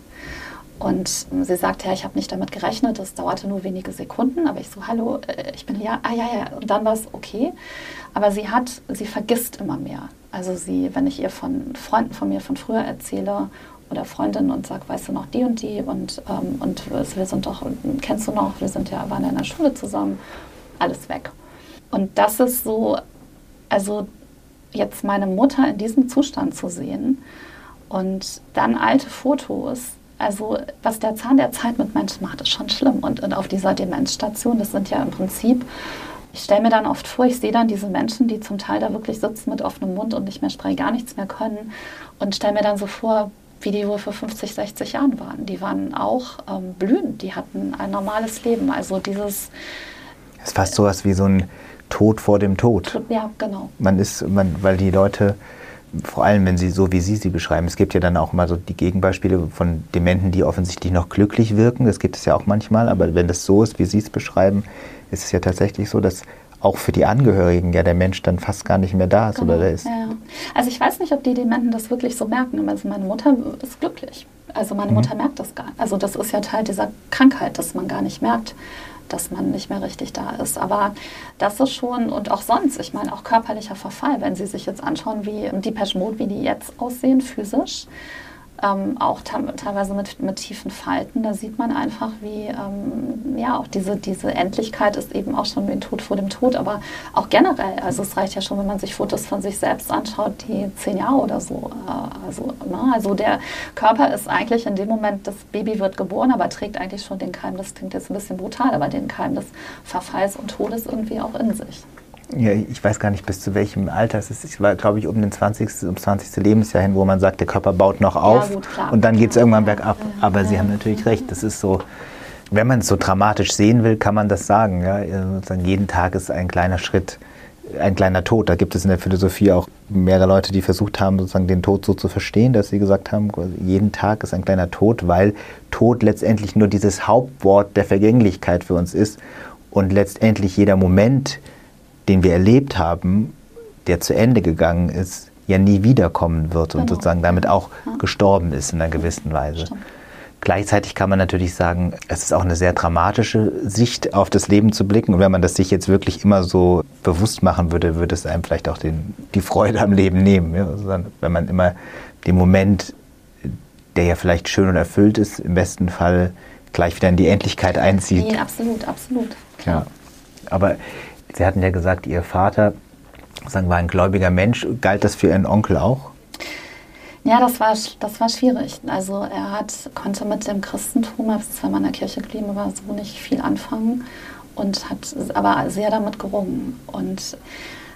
Und sie sagte, ja, ich habe nicht damit gerechnet, das dauerte nur wenige Sekunden, aber ich so, hallo, äh, ich bin hier, ah ja, ja, und dann war es okay. Aber sie hat, sie vergisst immer mehr. Also sie, wenn ich ihr von Freunden von mir von früher erzähle oder Freundinnen und sage, weißt du noch die und die und, ähm, und wir sind doch, kennst du noch, wir sind ja, waren ja in der Schule zusammen, alles weg. Und das ist so, also jetzt meine Mutter in diesem Zustand zu sehen und dann alte Fotos, also was der Zahn der Zeit mit Menschen macht, ist schon schlimm. Und, und auf dieser Demenzstation, das sind ja im Prinzip, ich stelle mir dann oft vor, ich sehe dann diese Menschen, die zum Teil da wirklich sitzen mit offenem Mund und nicht mehr sprechen, gar nichts mehr können und stelle mir dann so vor, wie die wohl vor 50, 60 Jahren waren. Die waren auch ähm, blühend, die hatten ein normales Leben. Also dieses... Es ist fast sowas wie so ein Tod vor dem Tod. Ja, genau. Man ist, man, weil die Leute, vor allem wenn sie so wie Sie sie beschreiben, es gibt ja dann auch mal so die Gegenbeispiele von Dementen, die offensichtlich noch glücklich wirken. Das gibt es ja auch manchmal, aber wenn das so ist, wie Sie es beschreiben, ist es ja tatsächlich so, dass auch für die Angehörigen ja der Mensch dann fast gar nicht mehr da ist genau. oder da ist. Ja, Also ich weiß nicht, ob die Dementen das wirklich so merken. Also meine Mutter ist glücklich. Also meine mhm. Mutter merkt das gar nicht. Also das ist ja Teil dieser Krankheit, dass man gar nicht merkt, dass man nicht mehr richtig da ist. Aber das ist schon, und auch sonst, ich meine, auch körperlicher Verfall, wenn Sie sich jetzt anschauen, wie die Mode, wie die jetzt aussehen, physisch, ähm, auch teilweise mit, mit tiefen Falten. Da sieht man einfach, wie ähm, ja auch diese, diese Endlichkeit ist eben auch schon wie ein Tod vor dem Tod, aber auch generell. Also es reicht ja schon, wenn man sich Fotos von sich selbst anschaut, die zehn Jahre oder so. Äh, also, na, ne, also der Körper ist eigentlich in dem Moment, das Baby wird geboren, aber trägt eigentlich schon den Keim, das klingt jetzt ein bisschen brutal, aber den Keim des Verfalls und Todes irgendwie auch in sich. Ja, ich weiß gar nicht, bis zu welchem Alter es ist. Ich war, glaube ich, um den 20. um 20. Lebensjahr hin, wo man sagt, der Körper baut noch auf ja, gut, und dann geht es irgendwann bergab. Aber Sie haben natürlich recht, das ist so, wenn man es so dramatisch sehen will, kann man das sagen. Ja? Sozusagen jeden Tag ist ein kleiner Schritt, ein kleiner Tod. Da gibt es in der Philosophie auch mehrere Leute, die versucht haben, sozusagen den Tod so zu verstehen, dass sie gesagt haben, jeden Tag ist ein kleiner Tod, weil Tod letztendlich nur dieses Hauptwort der Vergänglichkeit für uns ist und letztendlich jeder Moment, den wir erlebt haben, der zu Ende gegangen ist, ja nie wiederkommen wird und genau. sozusagen damit auch ja. gestorben ist in einer gewissen Weise. Stimmt. Gleichzeitig kann man natürlich sagen, es ist auch eine sehr dramatische Sicht auf das Leben zu blicken. Und wenn man das sich jetzt wirklich immer so bewusst machen würde, würde es einem vielleicht auch den, die Freude am Leben nehmen. Ja? Also wenn man immer den Moment, der ja vielleicht schön und erfüllt ist, im besten Fall gleich wieder in die Endlichkeit einzieht. Nee, absolut, absolut. Klar. Ja. Aber Sie hatten ja gesagt, Ihr Vater sagen, war ein gläubiger Mensch. Galt das für Ihren Onkel auch? Ja, das war, das war schwierig. Also er hat, konnte mit dem Christentum, er ist in der Kirche geblieben, aber so nicht viel anfangen und hat aber sehr damit gerungen und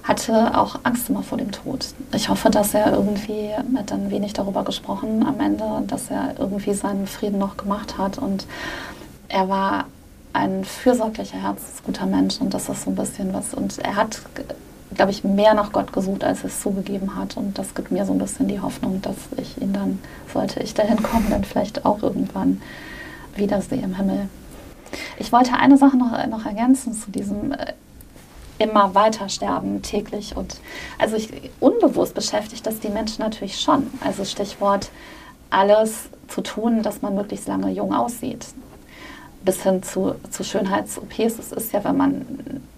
hatte auch Angst immer vor dem Tod. Ich hoffe, dass er irgendwie, hat dann wenig darüber gesprochen am Ende, dass er irgendwie seinen Frieden noch gemacht hat und er war ein fürsorglicher, herzensguter Mensch und das ist so ein bisschen was. Und er hat, glaube ich, mehr nach Gott gesucht, als es zugegeben hat. Und das gibt mir so ein bisschen die Hoffnung, dass ich ihn dann, sollte ich dahin kommen, dann vielleicht auch irgendwann wiedersehe im Himmel. Ich wollte eine Sache noch, noch ergänzen zu diesem. Äh, immer weiter sterben täglich. Und also ich, unbewusst beschäftigt das die Menschen natürlich schon. Also Stichwort alles zu tun, dass man möglichst lange jung aussieht. Bis hin zu, zu Schönheits-OPs. Es ist ja, wenn man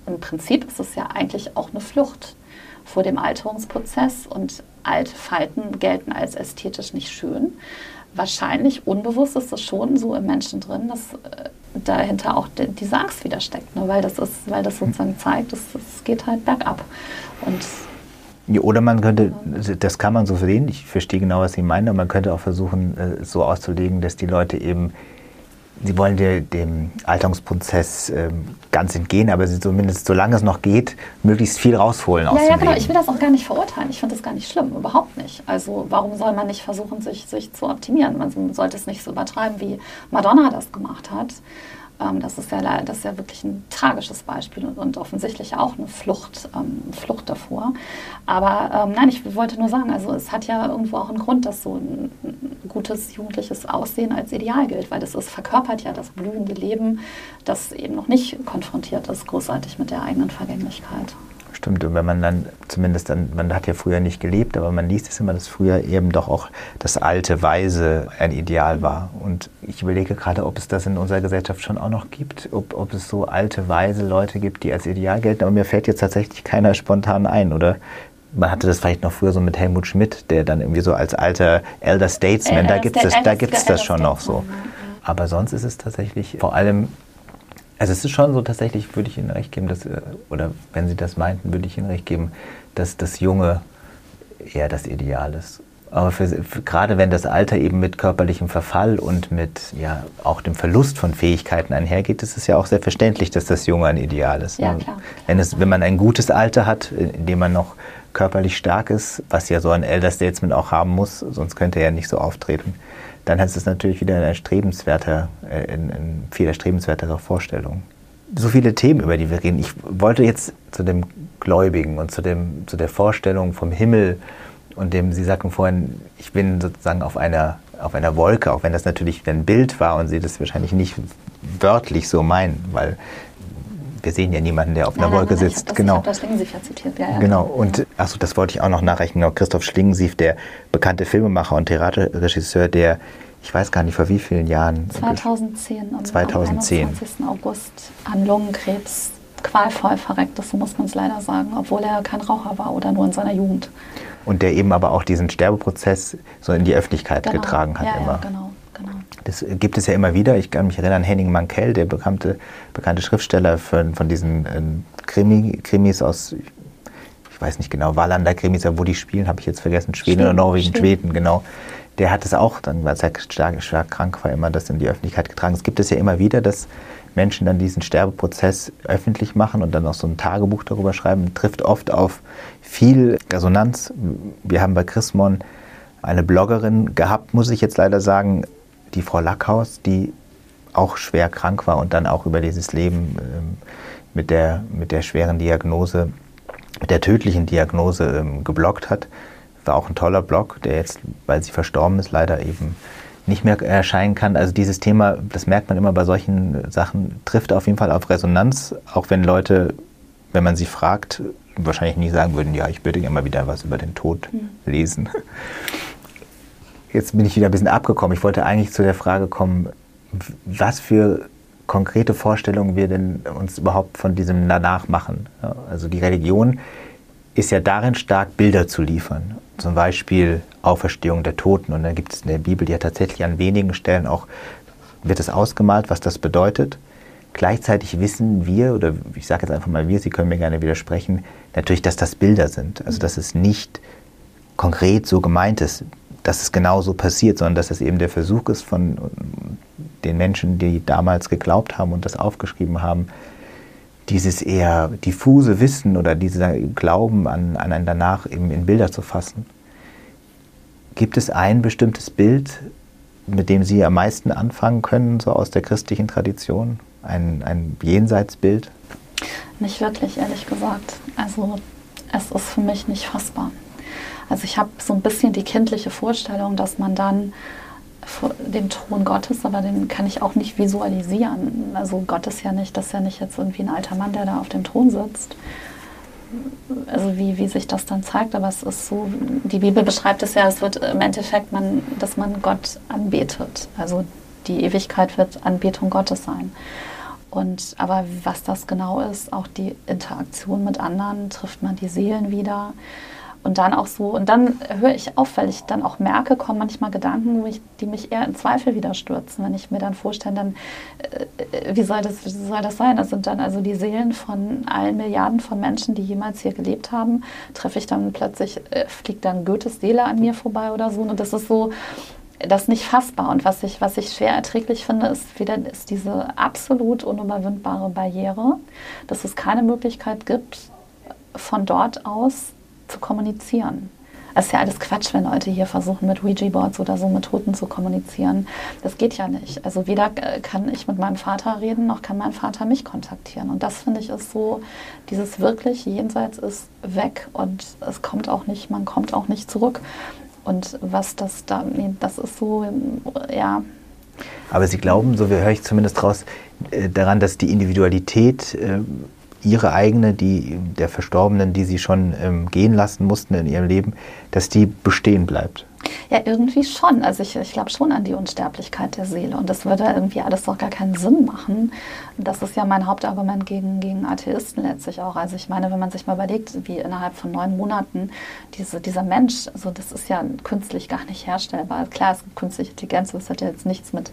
im Prinzip ist es ja eigentlich auch eine Flucht vor dem Alterungsprozess und alte Falten gelten als ästhetisch nicht schön. Wahrscheinlich unbewusst ist es schon so im Menschen drin, dass äh, dahinter auch diese Angst wieder steckt, ne? weil, das ist, weil das sozusagen zeigt, es, geht halt bergab. Und ja, oder man könnte, das kann man so sehen, ich verstehe genau, was Sie meinen, aber man könnte auch versuchen, äh, so auszulegen, dass die Leute eben Sie wollen dem Alterungsprozess ähm, ganz entgehen, aber sie zumindest, solange es noch geht, möglichst viel rausholen aus ja, dem ja, genau. Leben. Ich will das auch gar nicht verurteilen. Ich finde das gar nicht schlimm, überhaupt nicht. Also warum soll man nicht versuchen, sich, sich zu optimieren? Man sollte es nicht so übertreiben, wie Madonna das gemacht hat. Ähm, das, ist ja, das ist ja wirklich ein tragisches Beispiel und, und offensichtlich auch eine Flucht, ähm, Flucht davor. Aber ähm, nein, ich wollte nur sagen, also es hat ja irgendwo auch einen Grund, dass so ein, gutes jugendliches Aussehen als Ideal gilt, weil das ist, verkörpert ja das blühende Leben, das eben noch nicht konfrontiert ist, großartig mit der eigenen Vergänglichkeit. Stimmt, und wenn man dann zumindest dann, man hat ja früher nicht gelebt, aber man liest es immer, dass früher eben doch auch das alte Weise ein Ideal war. Und ich überlege gerade, ob es das in unserer Gesellschaft schon auch noch gibt, ob, ob es so alte, weise Leute gibt, die als Ideal gelten. Aber mir fällt jetzt tatsächlich keiner spontan ein, oder? Man hatte das vielleicht noch früher so mit Helmut Schmidt, der dann irgendwie so als alter Elder Statesman, da gibt es da gibt's das schon noch so. Aber sonst ist es tatsächlich vor allem also es ist schon so tatsächlich, würde ich Ihnen recht geben, dass, äh, oder wenn Sie das meinten, würde ich Ihnen recht geben, dass das Junge eher das Ideal ist. Aber für, für, gerade wenn das Alter eben mit körperlichem Verfall und mit ja, auch dem Verlust von Fähigkeiten einhergeht, ist es ja auch sehr verständlich, dass das Junge ein Ideal ist. Ja, klar. Wenn, es, wenn man ein gutes Alter hat, in dem man noch körperlich stark ist, was ja so ein Elder Statesman auch haben muss, sonst könnte er ja nicht so auftreten, dann ist es natürlich wieder eine erstrebenswerte, äh, eine, eine viel erstrebenswertere Vorstellung. So viele Themen, über die wir reden. Ich wollte jetzt zu dem Gläubigen und zu, dem, zu der Vorstellung vom Himmel und dem, Sie sagten vorhin, ich bin sozusagen auf einer, auf einer Wolke, auch wenn das natürlich ein Bild war und Sie das wahrscheinlich nicht wörtlich so meinen, weil wir sehen ja niemanden, der auf einer nein, Wolke nein, sitzt. Ich genau. Ich habe das Schlingensief ja zitiert. Ja, ja. Genau. Und achso, das wollte ich auch noch nachrechnen. Genau, Christoph Schlingensief, der bekannte Filmemacher und Theaterregisseur, der ich weiß gar nicht vor wie vielen Jahren. 2010. Am, 2010. Am 21. August an Lungenkrebs qualvoll verreckt ist, so muss man es leider sagen, obwohl er kein Raucher war oder nur in seiner Jugend. Und der eben aber auch diesen Sterbeprozess so in die Öffentlichkeit genau. getragen hat ja, immer. Ja, genau, genau. Das gibt es ja immer wieder. Ich kann mich erinnern, Henning Mankell, der bekannte, bekannte Schriftsteller von, von diesen äh, Krimi, Krimis aus, ich weiß nicht genau, Wallander Krimis, wo die spielen, habe ich jetzt vergessen, Schweden, Schweden oder Norwegen, Schweden, Schweden genau der hat es auch dann, weil er stark, stark krank war, immer das in die Öffentlichkeit getragen. Es gibt es ja immer wieder, dass Menschen dann diesen Sterbeprozess öffentlich machen und dann auch so ein Tagebuch darüber schreiben, trifft oft auf viel Resonanz. Wir haben bei Chrismon eine Bloggerin gehabt, muss ich jetzt leider sagen, die Frau Lackhaus, die auch schwer krank war und dann auch über dieses Leben ähm, mit, der, mit der schweren Diagnose, mit der tödlichen Diagnose ähm, gebloggt hat war auch ein toller Blog, der jetzt, weil sie verstorben ist, leider eben nicht mehr erscheinen kann. Also dieses Thema, das merkt man immer bei solchen Sachen, trifft auf jeden Fall auf Resonanz, auch wenn Leute, wenn man sie fragt, wahrscheinlich nie sagen würden, ja, ich würde mal wieder was über den Tod mhm. lesen. Jetzt bin ich wieder ein bisschen abgekommen. Ich wollte eigentlich zu der Frage kommen, was für konkrete Vorstellungen wir denn uns überhaupt von diesem danach machen. Also die Religion ist ja darin stark, Bilder zu liefern zum Beispiel Auferstehung der Toten. Und dann gibt es in der Bibel ja tatsächlich an wenigen Stellen auch, wird es ausgemalt, was das bedeutet. Gleichzeitig wissen wir, oder ich sage jetzt einfach mal wir, Sie können mir gerne widersprechen, natürlich, dass das Bilder sind. Also dass es nicht konkret so gemeint ist, dass es genau so passiert, sondern dass es eben der Versuch ist von den Menschen, die damals geglaubt haben und das aufgeschrieben haben, dieses eher diffuse Wissen oder dieser Glauben an, an ein Danach eben in Bilder zu fassen. Gibt es ein bestimmtes Bild, mit dem Sie am meisten anfangen können, so aus der christlichen Tradition? Ein, ein Jenseitsbild? Nicht wirklich, ehrlich gesagt. Also es ist für mich nicht fassbar. Also ich habe so ein bisschen die kindliche Vorstellung, dass man dann dem Thron Gottes, aber den kann ich auch nicht visualisieren. Also Gott ist ja nicht, das ist ja nicht jetzt irgendwie ein alter Mann, der da auf dem Thron sitzt. Also wie, wie sich das dann zeigt, aber es ist so, die Bibel beschreibt es ja, es wird im Endeffekt, man, dass man Gott anbetet. Also die Ewigkeit wird Anbetung Gottes sein. Und aber was das genau ist, auch die Interaktion mit anderen, trifft man die Seelen wieder. Und dann auch so, und dann höre ich auf, weil ich dann auch merke, kommen manchmal Gedanken, die mich eher in Zweifel wieder stürzen, wenn ich mir dann vorstelle, dann, äh, wie, soll das, wie soll das sein? Das sind dann also die Seelen von allen Milliarden von Menschen, die jemals hier gelebt haben. Treffe ich dann plötzlich, äh, fliegt dann Goethes Seele an mir vorbei oder so. Und das ist so, das ist nicht fassbar. Und was ich, was ich schwer erträglich finde, ist wieder ist diese absolut unüberwindbare Barriere, dass es keine Möglichkeit gibt, von dort aus zu kommunizieren. Es ist ja alles Quatsch, wenn Leute hier versuchen, mit Ouija-Boards oder so Methoden zu kommunizieren. Das geht ja nicht. Also weder äh, kann ich mit meinem Vater reden, noch kann mein Vater mich kontaktieren. Und das finde ich ist so, dieses wirklich Jenseits ist weg und es kommt auch nicht, man kommt auch nicht zurück. Und was das da, das ist so, ja. Aber Sie glauben, so höre ich zumindest raus, äh, daran, dass die Individualität äh, ihre eigene, die der Verstorbenen, die sie schon ähm, gehen lassen mussten in ihrem Leben, dass die bestehen bleibt. Ja, irgendwie schon. Also ich, ich glaube schon an die Unsterblichkeit der Seele. Und das würde irgendwie alles doch gar keinen Sinn machen. Das ist ja mein Hauptargument gegen, gegen Atheisten letztlich auch. Also ich meine, wenn man sich mal überlegt, wie innerhalb von neun Monaten diese, dieser Mensch, also das ist ja künstlich gar nicht herstellbar. Klar, es gibt künstliche Intelligenz, das hat ja jetzt nichts mit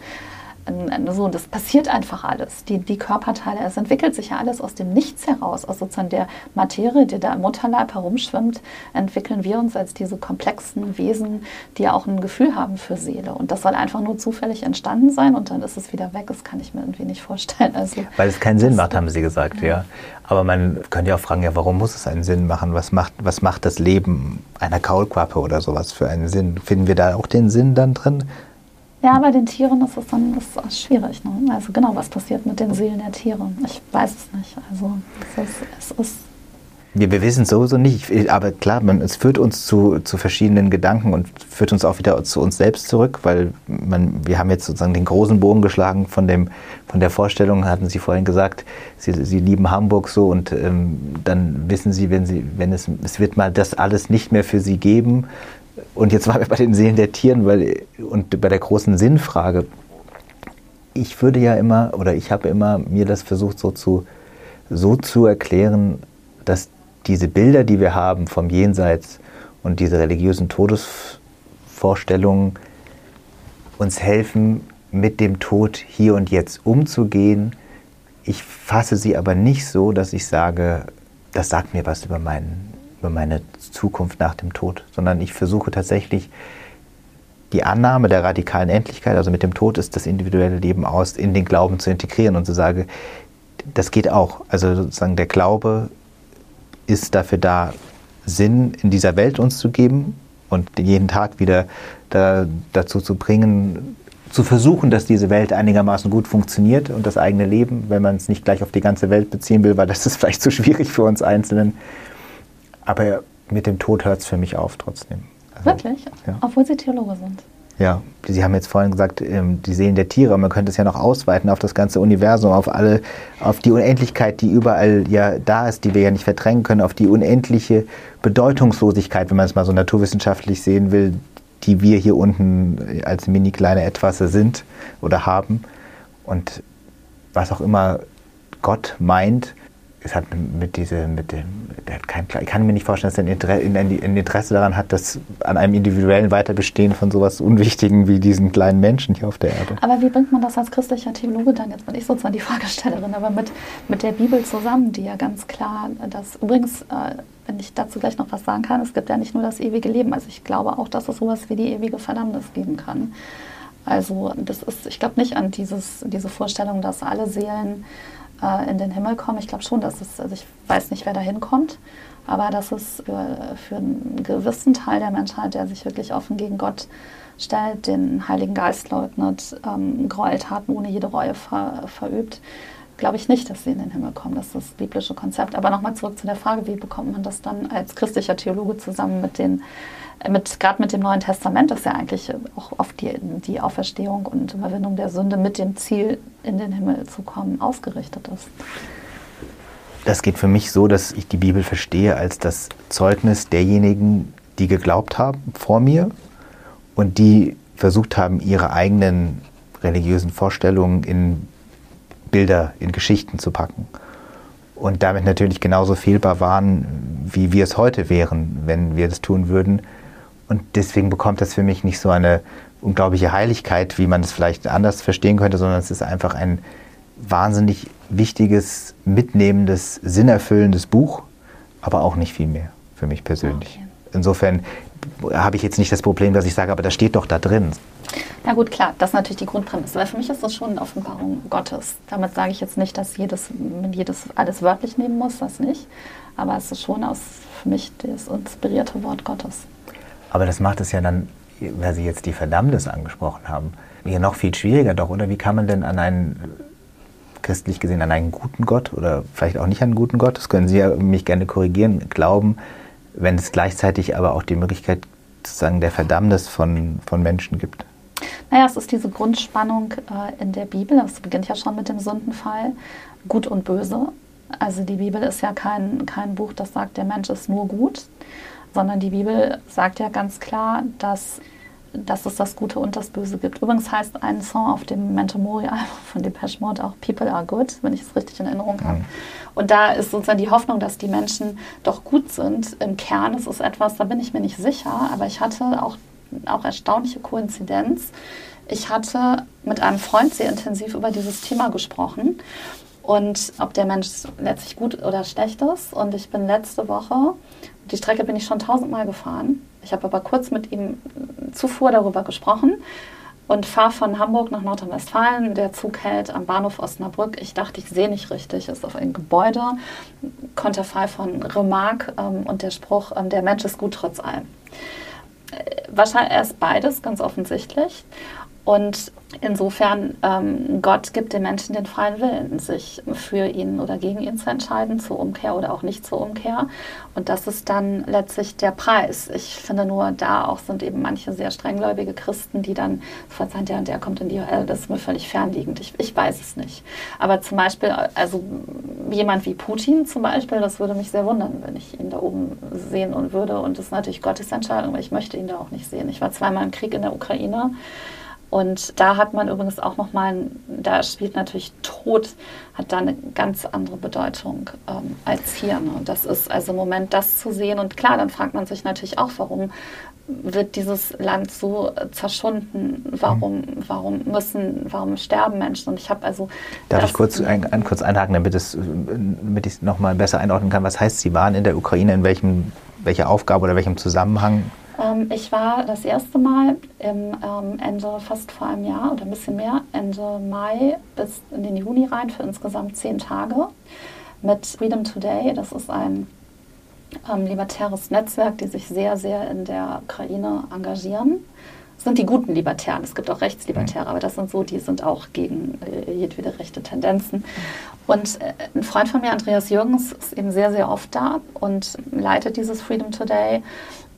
so, das passiert einfach alles. Die, die Körperteile, es entwickelt sich ja alles aus dem Nichts heraus, aus sozusagen der Materie, die da im Mutterleib herumschwimmt, entwickeln wir uns als diese komplexen Wesen, die ja auch ein Gefühl haben für Seele. Und das soll einfach nur zufällig entstanden sein und dann ist es wieder weg. Das kann ich mir irgendwie nicht vorstellen. Also, Weil es keinen Sinn macht, haben Sie gesagt, ja. ja. Aber man könnte ja auch fragen, ja, warum muss es einen Sinn machen? Was macht, was macht das Leben einer Kaulquappe oder sowas für einen Sinn? Finden wir da auch den Sinn dann drin? Ja, bei den Tieren ist es dann ist es schwierig. Ne? Also genau, was passiert mit den Seelen der Tiere? Ich weiß es nicht. Also es ist, es ist wir, wir wissen es sowieso nicht, aber klar, man, es führt uns zu, zu verschiedenen Gedanken und führt uns auch wieder zu uns selbst zurück, weil man, wir haben jetzt sozusagen den großen Bogen geschlagen von, dem, von der Vorstellung, hatten Sie vorhin gesagt, Sie, Sie lieben Hamburg so und ähm, dann wissen Sie, wenn Sie, wenn es, es wird mal das alles nicht mehr für Sie geben, und jetzt waren wir bei den Seelen der Tieren weil, und bei der großen Sinnfrage. Ich würde ja immer, oder ich habe immer mir das versucht so zu, so zu erklären, dass diese Bilder, die wir haben vom Jenseits und diese religiösen Todesvorstellungen uns helfen, mit dem Tod hier und jetzt umzugehen. Ich fasse sie aber nicht so, dass ich sage, das sagt mir was über meinen über meine Zukunft nach dem Tod, sondern ich versuche tatsächlich die Annahme der radikalen Endlichkeit, also mit dem Tod ist das individuelle Leben aus, in den Glauben zu integrieren und zu sagen, das geht auch. Also sozusagen der Glaube ist dafür da, Sinn in dieser Welt uns zu geben und jeden Tag wieder da, dazu zu bringen, zu versuchen, dass diese Welt einigermaßen gut funktioniert und das eigene Leben, wenn man es nicht gleich auf die ganze Welt beziehen will, weil das ist vielleicht zu schwierig für uns Einzelnen, aber mit dem Tod hört es für mich auf trotzdem. Also, Wirklich? Ja. Obwohl Sie Theologe sind. Ja, Sie haben jetzt vorhin gesagt, ähm, die Seelen der Tiere, man könnte es ja noch ausweiten auf das ganze Universum, auf alle, auf die Unendlichkeit, die überall ja da ist, die wir ja nicht verdrängen können, auf die unendliche Bedeutungslosigkeit, wenn man es mal so naturwissenschaftlich sehen will, die wir hier unten als mini kleine Etwas sind oder haben. Und was auch immer Gott meint, es hat mit diese, mit dem, der hat kein, ich kann mir nicht vorstellen, dass er ein Interesse daran hat, dass an einem individuellen Weiterbestehen von sowas Unwichtigen wie diesen kleinen Menschen hier auf der Erde. Aber wie bringt man das als christlicher Theologe dann, jetzt bin ich sozusagen die Fragestellerin, aber mit, mit der Bibel zusammen, die ja ganz klar das, übrigens, äh, wenn ich dazu gleich noch was sagen kann, es gibt ja nicht nur das ewige Leben, also ich glaube auch, dass es sowas wie die ewige Verdammnis geben kann. Also das ist, ich glaube nicht an dieses, diese Vorstellung, dass alle Seelen äh, in den Himmel kommen. Ich glaube schon, dass es, also ich weiß nicht, wer da hinkommt, aber dass es für, für einen gewissen Teil der Menschheit, der sich wirklich offen gegen Gott stellt, den Heiligen Geist leugnet, ähm, Gräueltaten ohne jede Reue ver, verübt, glaube ich nicht, dass sie in den Himmel kommen. Das ist das biblische Konzept. Aber nochmal zurück zu der Frage, wie bekommt man das dann als christlicher Theologe zusammen mit den mit, gerade mit dem Neuen Testament, das ja eigentlich auch auf die, die Auferstehung und Überwindung der Sünde mit dem Ziel, in den Himmel zu kommen, ausgerichtet ist. Das geht für mich so, dass ich die Bibel verstehe als das Zeugnis derjenigen, die geglaubt haben vor mir und die versucht haben, ihre eigenen religiösen Vorstellungen in Bilder, in Geschichten zu packen. Und damit natürlich genauso fehlbar waren, wie wir es heute wären, wenn wir das tun würden. Und deswegen bekommt das für mich nicht so eine unglaubliche Heiligkeit, wie man es vielleicht anders verstehen könnte, sondern es ist einfach ein wahnsinnig wichtiges, mitnehmendes, sinnerfüllendes Buch, aber auch nicht viel mehr für mich persönlich. Okay. Insofern habe ich jetzt nicht das Problem, dass ich sage, aber das steht doch da drin. Na gut, klar, das ist natürlich die Grundprämisse. Weil für mich ist das schon eine Offenbarung Gottes. Damit sage ich jetzt nicht, dass jedes, jedes alles wörtlich nehmen muss, das nicht. Aber es ist schon aus, für mich das inspirierte Wort Gottes. Aber das macht es ja dann, weil Sie jetzt die Verdammnis angesprochen haben, hier noch viel schwieriger doch, oder? Wie kann man denn an einen, christlich gesehen, an einen guten Gott oder vielleicht auch nicht an einen guten Gott, das können Sie ja mich gerne korrigieren, glauben, wenn es gleichzeitig aber auch die Möglichkeit sozusagen der Verdammnis von, von Menschen gibt? Naja, es ist diese Grundspannung äh, in der Bibel, das beginnt ja schon mit dem Sündenfall, gut und böse. Also die Bibel ist ja kein, kein Buch, das sagt, der Mensch ist nur gut, sondern die Bibel sagt ja ganz klar, dass, dass es das Gute und das Böse gibt. Übrigens heißt ein Song auf dem Memento Mori Album von Depeche Mode auch People are good, wenn ich es richtig in Erinnerung habe. Mhm. Und da ist sozusagen die Hoffnung, dass die Menschen doch gut sind. Im Kern ist es etwas, da bin ich mir nicht sicher, aber ich hatte auch, auch erstaunliche Koinzidenz. Ich hatte mit einem Freund sehr intensiv über dieses Thema gesprochen und ob der Mensch letztlich gut oder schlecht ist. Und ich bin letzte Woche, die Strecke bin ich schon tausendmal gefahren. Ich habe aber kurz mit ihm zuvor darüber gesprochen und fahre von Hamburg nach Nordrhein-Westfalen. Der Zug hält am Bahnhof Osnabrück. Ich dachte, ich sehe nicht richtig. Es ist auf ein Gebäude. Konterfei von Remarque ähm, und der Spruch, ähm, der Mensch ist gut trotz allem. Äh, wahrscheinlich erst beides, ganz offensichtlich. Und insofern, ähm, Gott gibt den Menschen den freien Willen, sich für ihn oder gegen ihn zu entscheiden, zur Umkehr oder auch nicht zur Umkehr. Und das ist dann letztlich der Preis. Ich finde nur, da auch sind eben manche sehr strenggläubige Christen, die dann verzeihen, der und der kommt in die Hölle. Das ist mir völlig fernliegend. Ich, ich weiß es nicht. Aber zum Beispiel, also jemand wie Putin zum Beispiel, das würde mich sehr wundern, wenn ich ihn da oben sehen und würde. Und das ist natürlich Gottes Entscheidung, aber ich möchte ihn da auch nicht sehen. Ich war zweimal im Krieg in der Ukraine. Und da hat man übrigens auch nochmal, da spielt natürlich Tod, hat da eine ganz andere Bedeutung ähm, als hier. Ne? Und das ist also im Moment das zu sehen. Und klar, dann fragt man sich natürlich auch, warum wird dieses Land so zerschunden? Warum, warum müssen, warum sterben Menschen? Und ich habe also. Darf ich kurz, ein, ein, kurz einhaken, damit, es, damit ich es nochmal besser einordnen kann? Was heißt, Sie waren in der Ukraine, in welchem, welcher Aufgabe oder welchem Zusammenhang? Ähm, ich war das erste Mal im ähm, Ende, fast vor einem Jahr oder ein bisschen mehr, Ende Mai bis in den Juni rein für insgesamt zehn Tage mit Freedom Today. Das ist ein ähm, libertäres Netzwerk, die sich sehr, sehr in der Ukraine engagieren. Das sind die guten Libertären. Es gibt auch Rechtslibertäre, aber das sind so, die sind auch gegen äh, jedwede rechte Tendenzen. Und äh, ein Freund von mir, Andreas Jürgens, ist eben sehr, sehr oft da und leitet dieses Freedom Today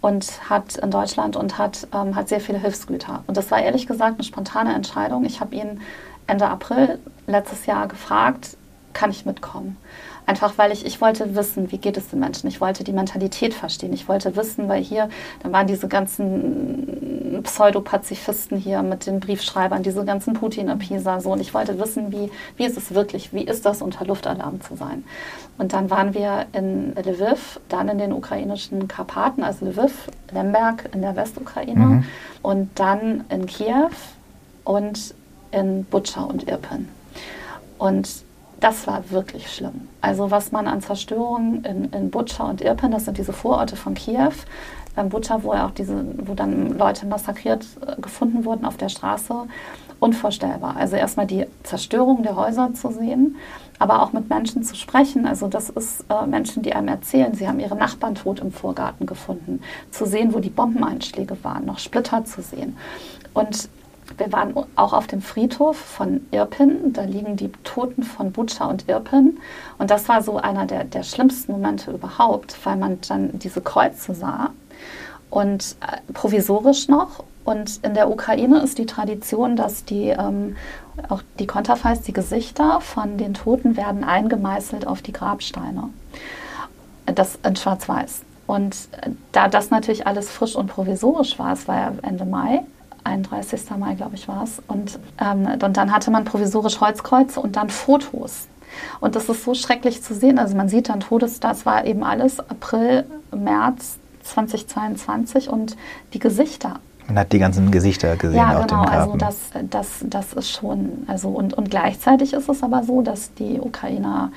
und hat in Deutschland und hat, ähm, hat sehr viele Hilfsgüter. Und das war ehrlich gesagt eine spontane Entscheidung. Ich habe ihn Ende April letztes Jahr gefragt, kann ich mitkommen? Einfach weil ich, ich wollte wissen, wie geht es den Menschen. Ich wollte die Mentalität verstehen. Ich wollte wissen, weil hier, dann waren diese ganzen Pseudopazifisten hier mit den Briefschreibern, diese ganzen Putin-Appeaser so. Und ich wollte wissen, wie, wie ist es wirklich, wie ist das, unter Luftalarm zu sein. Und dann waren wir in Lviv, dann in den ukrainischen Karpaten, also Lviv, Lemberg in der Westukraine mhm. und dann in Kiew und in Butscha und Irpin. Und das war wirklich schlimm. Also was man an Zerstörungen in, in Butscha und Irpin, das sind diese Vororte von Kiew, ähm, Butscha, wo, auch diese, wo dann Leute massakriert äh, gefunden wurden auf der Straße, unvorstellbar. Also erstmal die Zerstörung der Häuser zu sehen, aber auch mit Menschen zu sprechen. Also das ist äh, Menschen, die einem erzählen, sie haben ihre Nachbarn tot im Vorgarten gefunden. Zu sehen, wo die Bombeneinschläge waren, noch Splitter zu sehen. Und wir waren auch auf dem Friedhof von Irpin. Da liegen die Toten von Butscha und Irpin. Und das war so einer der, der schlimmsten Momente überhaupt, weil man dann diese Kreuze sah. und äh, provisorisch noch. Und in der Ukraine ist die Tradition, dass die ähm, auch die Konterfeis, die Gesichter von den Toten werden eingemeißelt auf die Grabsteine. Das in Schwarz-Weiß. Und äh, da das natürlich alles frisch und provisorisch war, es war ja Ende Mai, 31. Mai, glaube ich, war es. Und, ähm, und dann hatte man provisorisch Holzkreuze und dann Fotos. Und das ist so schrecklich zu sehen. Also man sieht dann Todes, das war eben alles April, März 2022 und die Gesichter. Man hat die ganzen Gesichter gesehen ja, auf genau, dem also Graben. das, das, das ist schon, also und, und gleichzeitig ist es aber so, dass die Ukrainer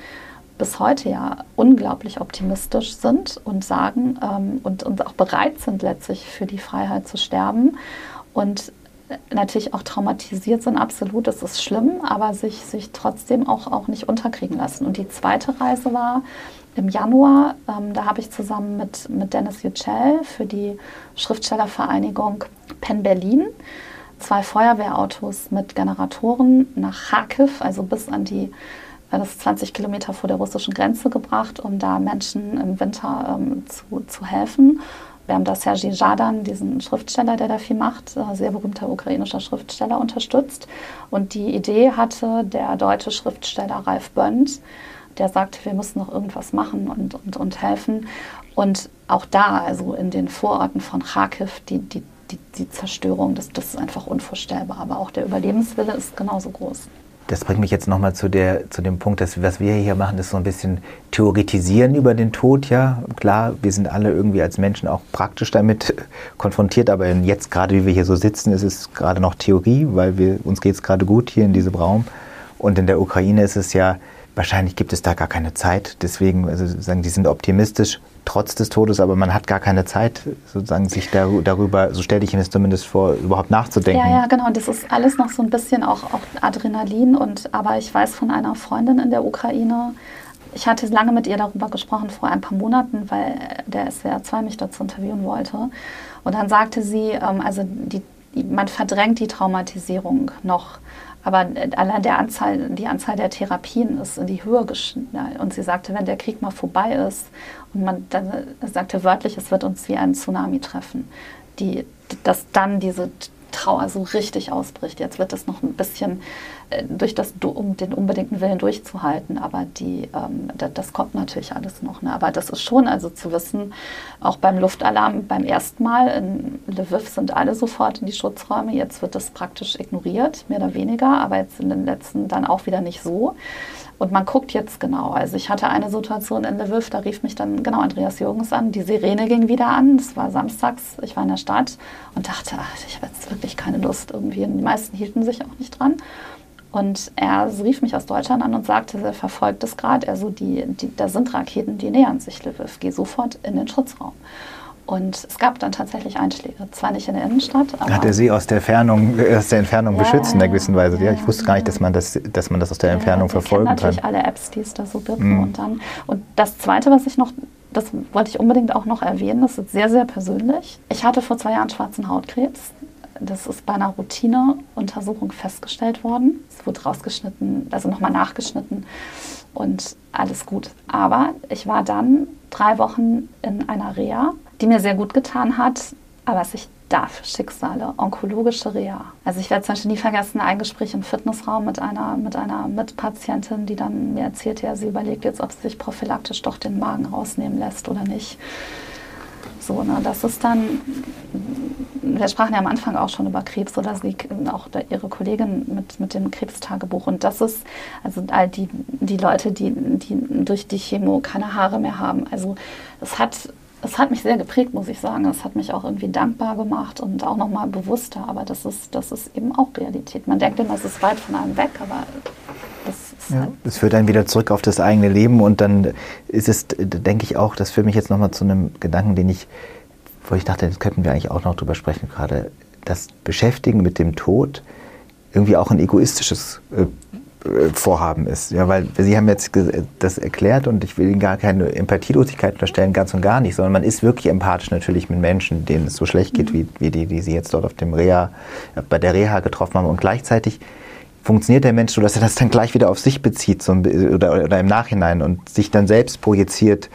bis heute ja unglaublich optimistisch sind und sagen ähm, und, und auch bereit sind, letztlich für die Freiheit zu sterben. Und natürlich auch traumatisiert sind, absolut, das ist schlimm, aber sich, sich trotzdem auch, auch nicht unterkriegen lassen. Und die zweite Reise war im Januar, ähm, da habe ich zusammen mit, mit Dennis Yücel für die Schriftstellervereinigung Penn Berlin zwei Feuerwehrautos mit Generatoren nach Kharkiv, also bis an die das ist 20 Kilometer vor der russischen Grenze gebracht, um da Menschen im Winter ähm, zu, zu helfen. Wir haben da Sergei Jadan, diesen Schriftsteller, der da viel macht, äh, sehr berühmter ukrainischer Schriftsteller, unterstützt. Und die Idee hatte der deutsche Schriftsteller Ralf Bönd, der sagte, wir müssen noch irgendwas machen und, und, und helfen. Und auch da, also in den Vororten von Kharkiv, die, die, die, die Zerstörung, das, das ist einfach unvorstellbar. Aber auch der Überlebenswille ist genauso groß. Das bringt mich jetzt nochmal zu, zu dem Punkt, dass was wir hier machen, ist so ein bisschen theoretisieren über den Tod. Ja, klar, wir sind alle irgendwie als Menschen auch praktisch damit konfrontiert, aber jetzt gerade, wie wir hier so sitzen, ist es gerade noch Theorie, weil wir, uns geht es gerade gut hier in diesem Raum. Und in der Ukraine ist es ja, wahrscheinlich gibt es da gar keine Zeit. Deswegen, also sagen, die sind optimistisch trotz des Todes, aber man hat gar keine Zeit, sozusagen sich darüber, so stelle ich mir das zumindest vor, überhaupt nachzudenken. Ja, ja, genau. Das ist alles noch so ein bisschen auch, auch Adrenalin. Und aber ich weiß von einer Freundin in der Ukraine, ich hatte lange mit ihr darüber gesprochen vor ein paar Monaten, weil der SWR 2 mich dazu interviewen wollte. Und dann sagte sie, ähm, also die, man verdrängt die Traumatisierung noch. Aber allein der Anzahl, die Anzahl der Therapien ist in die Höhe geschnitten. Und sie sagte, wenn der Krieg mal vorbei ist und man dann sagte wörtlich, es wird uns wie ein Tsunami treffen, die, dass dann diese Trauer so richtig ausbricht. Jetzt wird es noch ein bisschen äh, durch das, um den unbedingten Willen durchzuhalten, aber die, ähm, das, das, kommt natürlich alles noch. Ne? Aber das ist schon, also zu wissen, auch beim Luftalarm beim ersten Mal in Lviv sind alle sofort in die Schutzräume. Jetzt wird das praktisch ignoriert, mehr oder weniger, aber jetzt in den letzten dann auch wieder nicht so. Und man guckt jetzt genau. Also ich hatte eine Situation in Lviv, da rief mich dann genau Andreas Jürgens an. Die Sirene ging wieder an. Es war samstags, ich war in der Stadt und dachte, ach, ich habe jetzt wirklich keine Lust irgendwie. Und die meisten hielten sich auch nicht dran. Und er rief mich aus Deutschland an und sagte, er verfolgt es gerade. Also die, die, da sind Raketen, die nähern sich Lviv. Geh sofort in den Schutzraum. Und es gab dann tatsächlich Einschläge. Zwar nicht in der Innenstadt, aber. Hat er sie aus der, Fernung, aus der Entfernung ja, beschützt in einer gewissen Weise? Ja, ja, ich wusste gar nicht, dass man das, dass man das aus der Entfernung ja, verfolgen kann. natürlich alle Apps, die es da so gibt. Mhm. Und, dann, und das Zweite, was ich noch, das wollte ich unbedingt auch noch erwähnen, das ist sehr, sehr persönlich. Ich hatte vor zwei Jahren schwarzen Hautkrebs. Das ist bei einer Routineuntersuchung festgestellt worden. Es wurde rausgeschnitten, also nochmal nachgeschnitten und alles gut. Aber ich war dann drei Wochen in einer Reha die mir sehr gut getan hat. Aber was ich da für Schicksale, onkologische Reha. Also ich werde zum Beispiel nie vergessen, ein Gespräch im Fitnessraum mit einer, mit einer Mitpatientin, die dann mir erzählte, ja, sie überlegt jetzt, ob sie sich prophylaktisch doch den Magen rausnehmen lässt oder nicht. So, ne, das ist dann, wir sprachen ja am Anfang auch schon über Krebs oder sie, auch ihre Kollegin mit, mit dem Krebstagebuch. Und das ist, also all die, die Leute, die, die durch die Chemo keine Haare mehr haben. Also es hat es hat mich sehr geprägt, muss ich sagen. Es hat mich auch irgendwie dankbar gemacht und auch nochmal bewusster. Aber das ist, das ist eben auch Realität. Man denkt immer, es ist weit von einem weg, aber das ist ja, halt Es führt dann wieder zurück auf das eigene Leben und dann ist es, denke ich auch, das führt mich jetzt nochmal zu einem Gedanken, den ich, wo ich dachte, das könnten wir eigentlich auch noch drüber sprechen gerade. Das Beschäftigen mit dem Tod irgendwie auch ein egoistisches äh, Vorhaben ist. Ja, weil Sie haben jetzt das erklärt und ich will Ihnen gar keine Empathielosigkeit unterstellen, ganz und gar nicht, sondern man ist wirklich empathisch natürlich mit Menschen, denen es so schlecht geht, mhm. wie, wie die, die Sie jetzt dort auf dem Reha, bei der Reha getroffen haben. Und gleichzeitig funktioniert der Mensch so, dass er das dann gleich wieder auf sich bezieht so, oder, oder im Nachhinein und sich dann selbst projiziert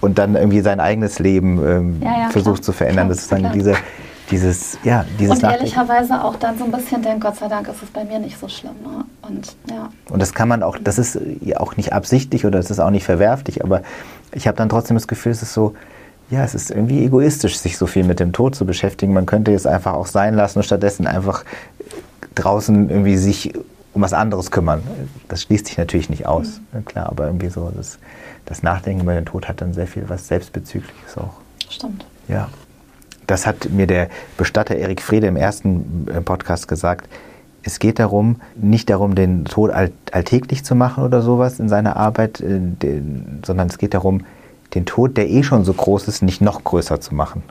und dann irgendwie sein eigenes Leben ähm, ja, ja, versucht klar. zu verändern. Klar, das ist dann diese, dieses, ja, dieses Und ehrlicherweise auch dann so ein bisschen denkt, Gott sei Dank ist es bei mir nicht so schlimm. Ne? Und, ja. und das kann man auch, das ist ja auch nicht absichtlich oder das ist auch nicht verwerflich, aber ich habe dann trotzdem das Gefühl, es ist so, ja, es ist irgendwie egoistisch, sich so viel mit dem Tod zu beschäftigen. Man könnte es einfach auch sein lassen und stattdessen einfach draußen irgendwie sich um was anderes kümmern. Das schließt sich natürlich nicht aus, mhm. klar, aber irgendwie so das, das Nachdenken über den Tod hat dann sehr viel was Selbstbezügliches auch. Stimmt. Ja. Das hat mir der Bestatter Erik Frede im ersten äh, Podcast gesagt. Es geht darum, nicht darum, den Tod alltäglich zu machen oder sowas in seiner Arbeit, äh, sondern es geht darum, den Tod, der eh schon so groß ist, nicht noch größer zu machen.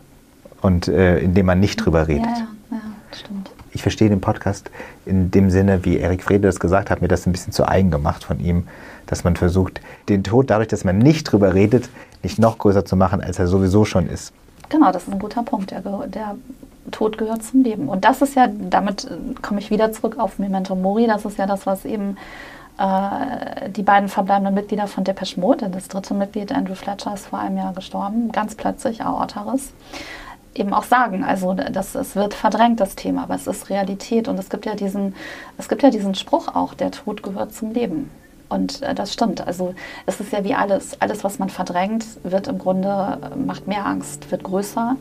Und äh, indem man nicht drüber redet. Ja, ja, ja, stimmt. Ich verstehe den Podcast in dem Sinne, wie Erik Frede das gesagt hat, mir das ein bisschen zu eigen gemacht von ihm, dass man versucht, den Tod dadurch, dass man nicht drüber redet, nicht noch größer zu machen, als er sowieso schon ist. Genau, das ist ein guter Punkt. Der, der Tod gehört zum Leben. Und das ist ja, damit äh, komme ich wieder zurück auf Memento Mori, das ist ja das, was eben äh, die beiden verbleibenden Mitglieder von Depeche Mode, das dritte Mitglied Andrew Fletcher ist vor einem Jahr gestorben, ganz plötzlich, Aortaris, eben auch sagen. Also das, es wird verdrängt, das Thema, aber es ist Realität. Und es gibt ja diesen, es gibt ja diesen Spruch auch, der Tod gehört zum Leben. Und äh, das stimmt. Also es ist ja wie alles. Alles, was man verdrängt, wird im Grunde, äh, macht mehr Angst, wird größer.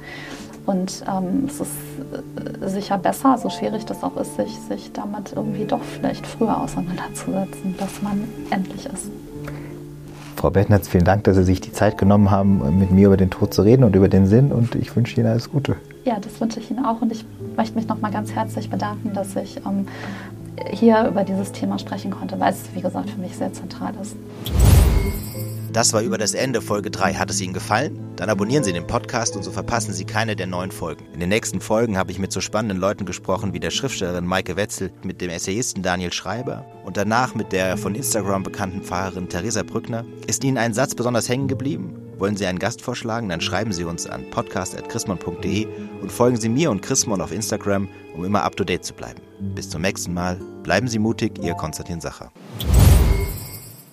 Und ähm, es ist äh, sicher besser, so schwierig das auch ist, sich, sich damit irgendwie doch vielleicht früher auseinanderzusetzen, dass man endlich ist. Frau Bettnitz, vielen Dank, dass Sie sich die Zeit genommen haben, mit mir über den Tod zu reden und über den Sinn. Und ich wünsche Ihnen alles Gute. Ja, das wünsche ich Ihnen auch. Und ich möchte mich nochmal ganz herzlich bedanken, dass ich ähm, hier über dieses Thema sprechen konnte, weil es, wie gesagt, für mich sehr zentral ist. Das war über das Ende Folge 3. Hat es Ihnen gefallen? Dann abonnieren Sie den Podcast und so verpassen Sie keine der neuen Folgen. In den nächsten Folgen habe ich mit so spannenden Leuten gesprochen wie der Schriftstellerin Maike Wetzel, mit dem Essayisten Daniel Schreiber und danach mit der von Instagram bekannten Pfarrerin Theresa Brückner. Ist Ihnen ein Satz besonders hängen geblieben? Wollen Sie einen Gast vorschlagen? Dann schreiben Sie uns an podcast.chrismon.de und folgen Sie mir und Chrismon auf Instagram, um immer up to date zu bleiben. Bis zum nächsten Mal. Bleiben Sie mutig, Ihr Konstantin Sacher.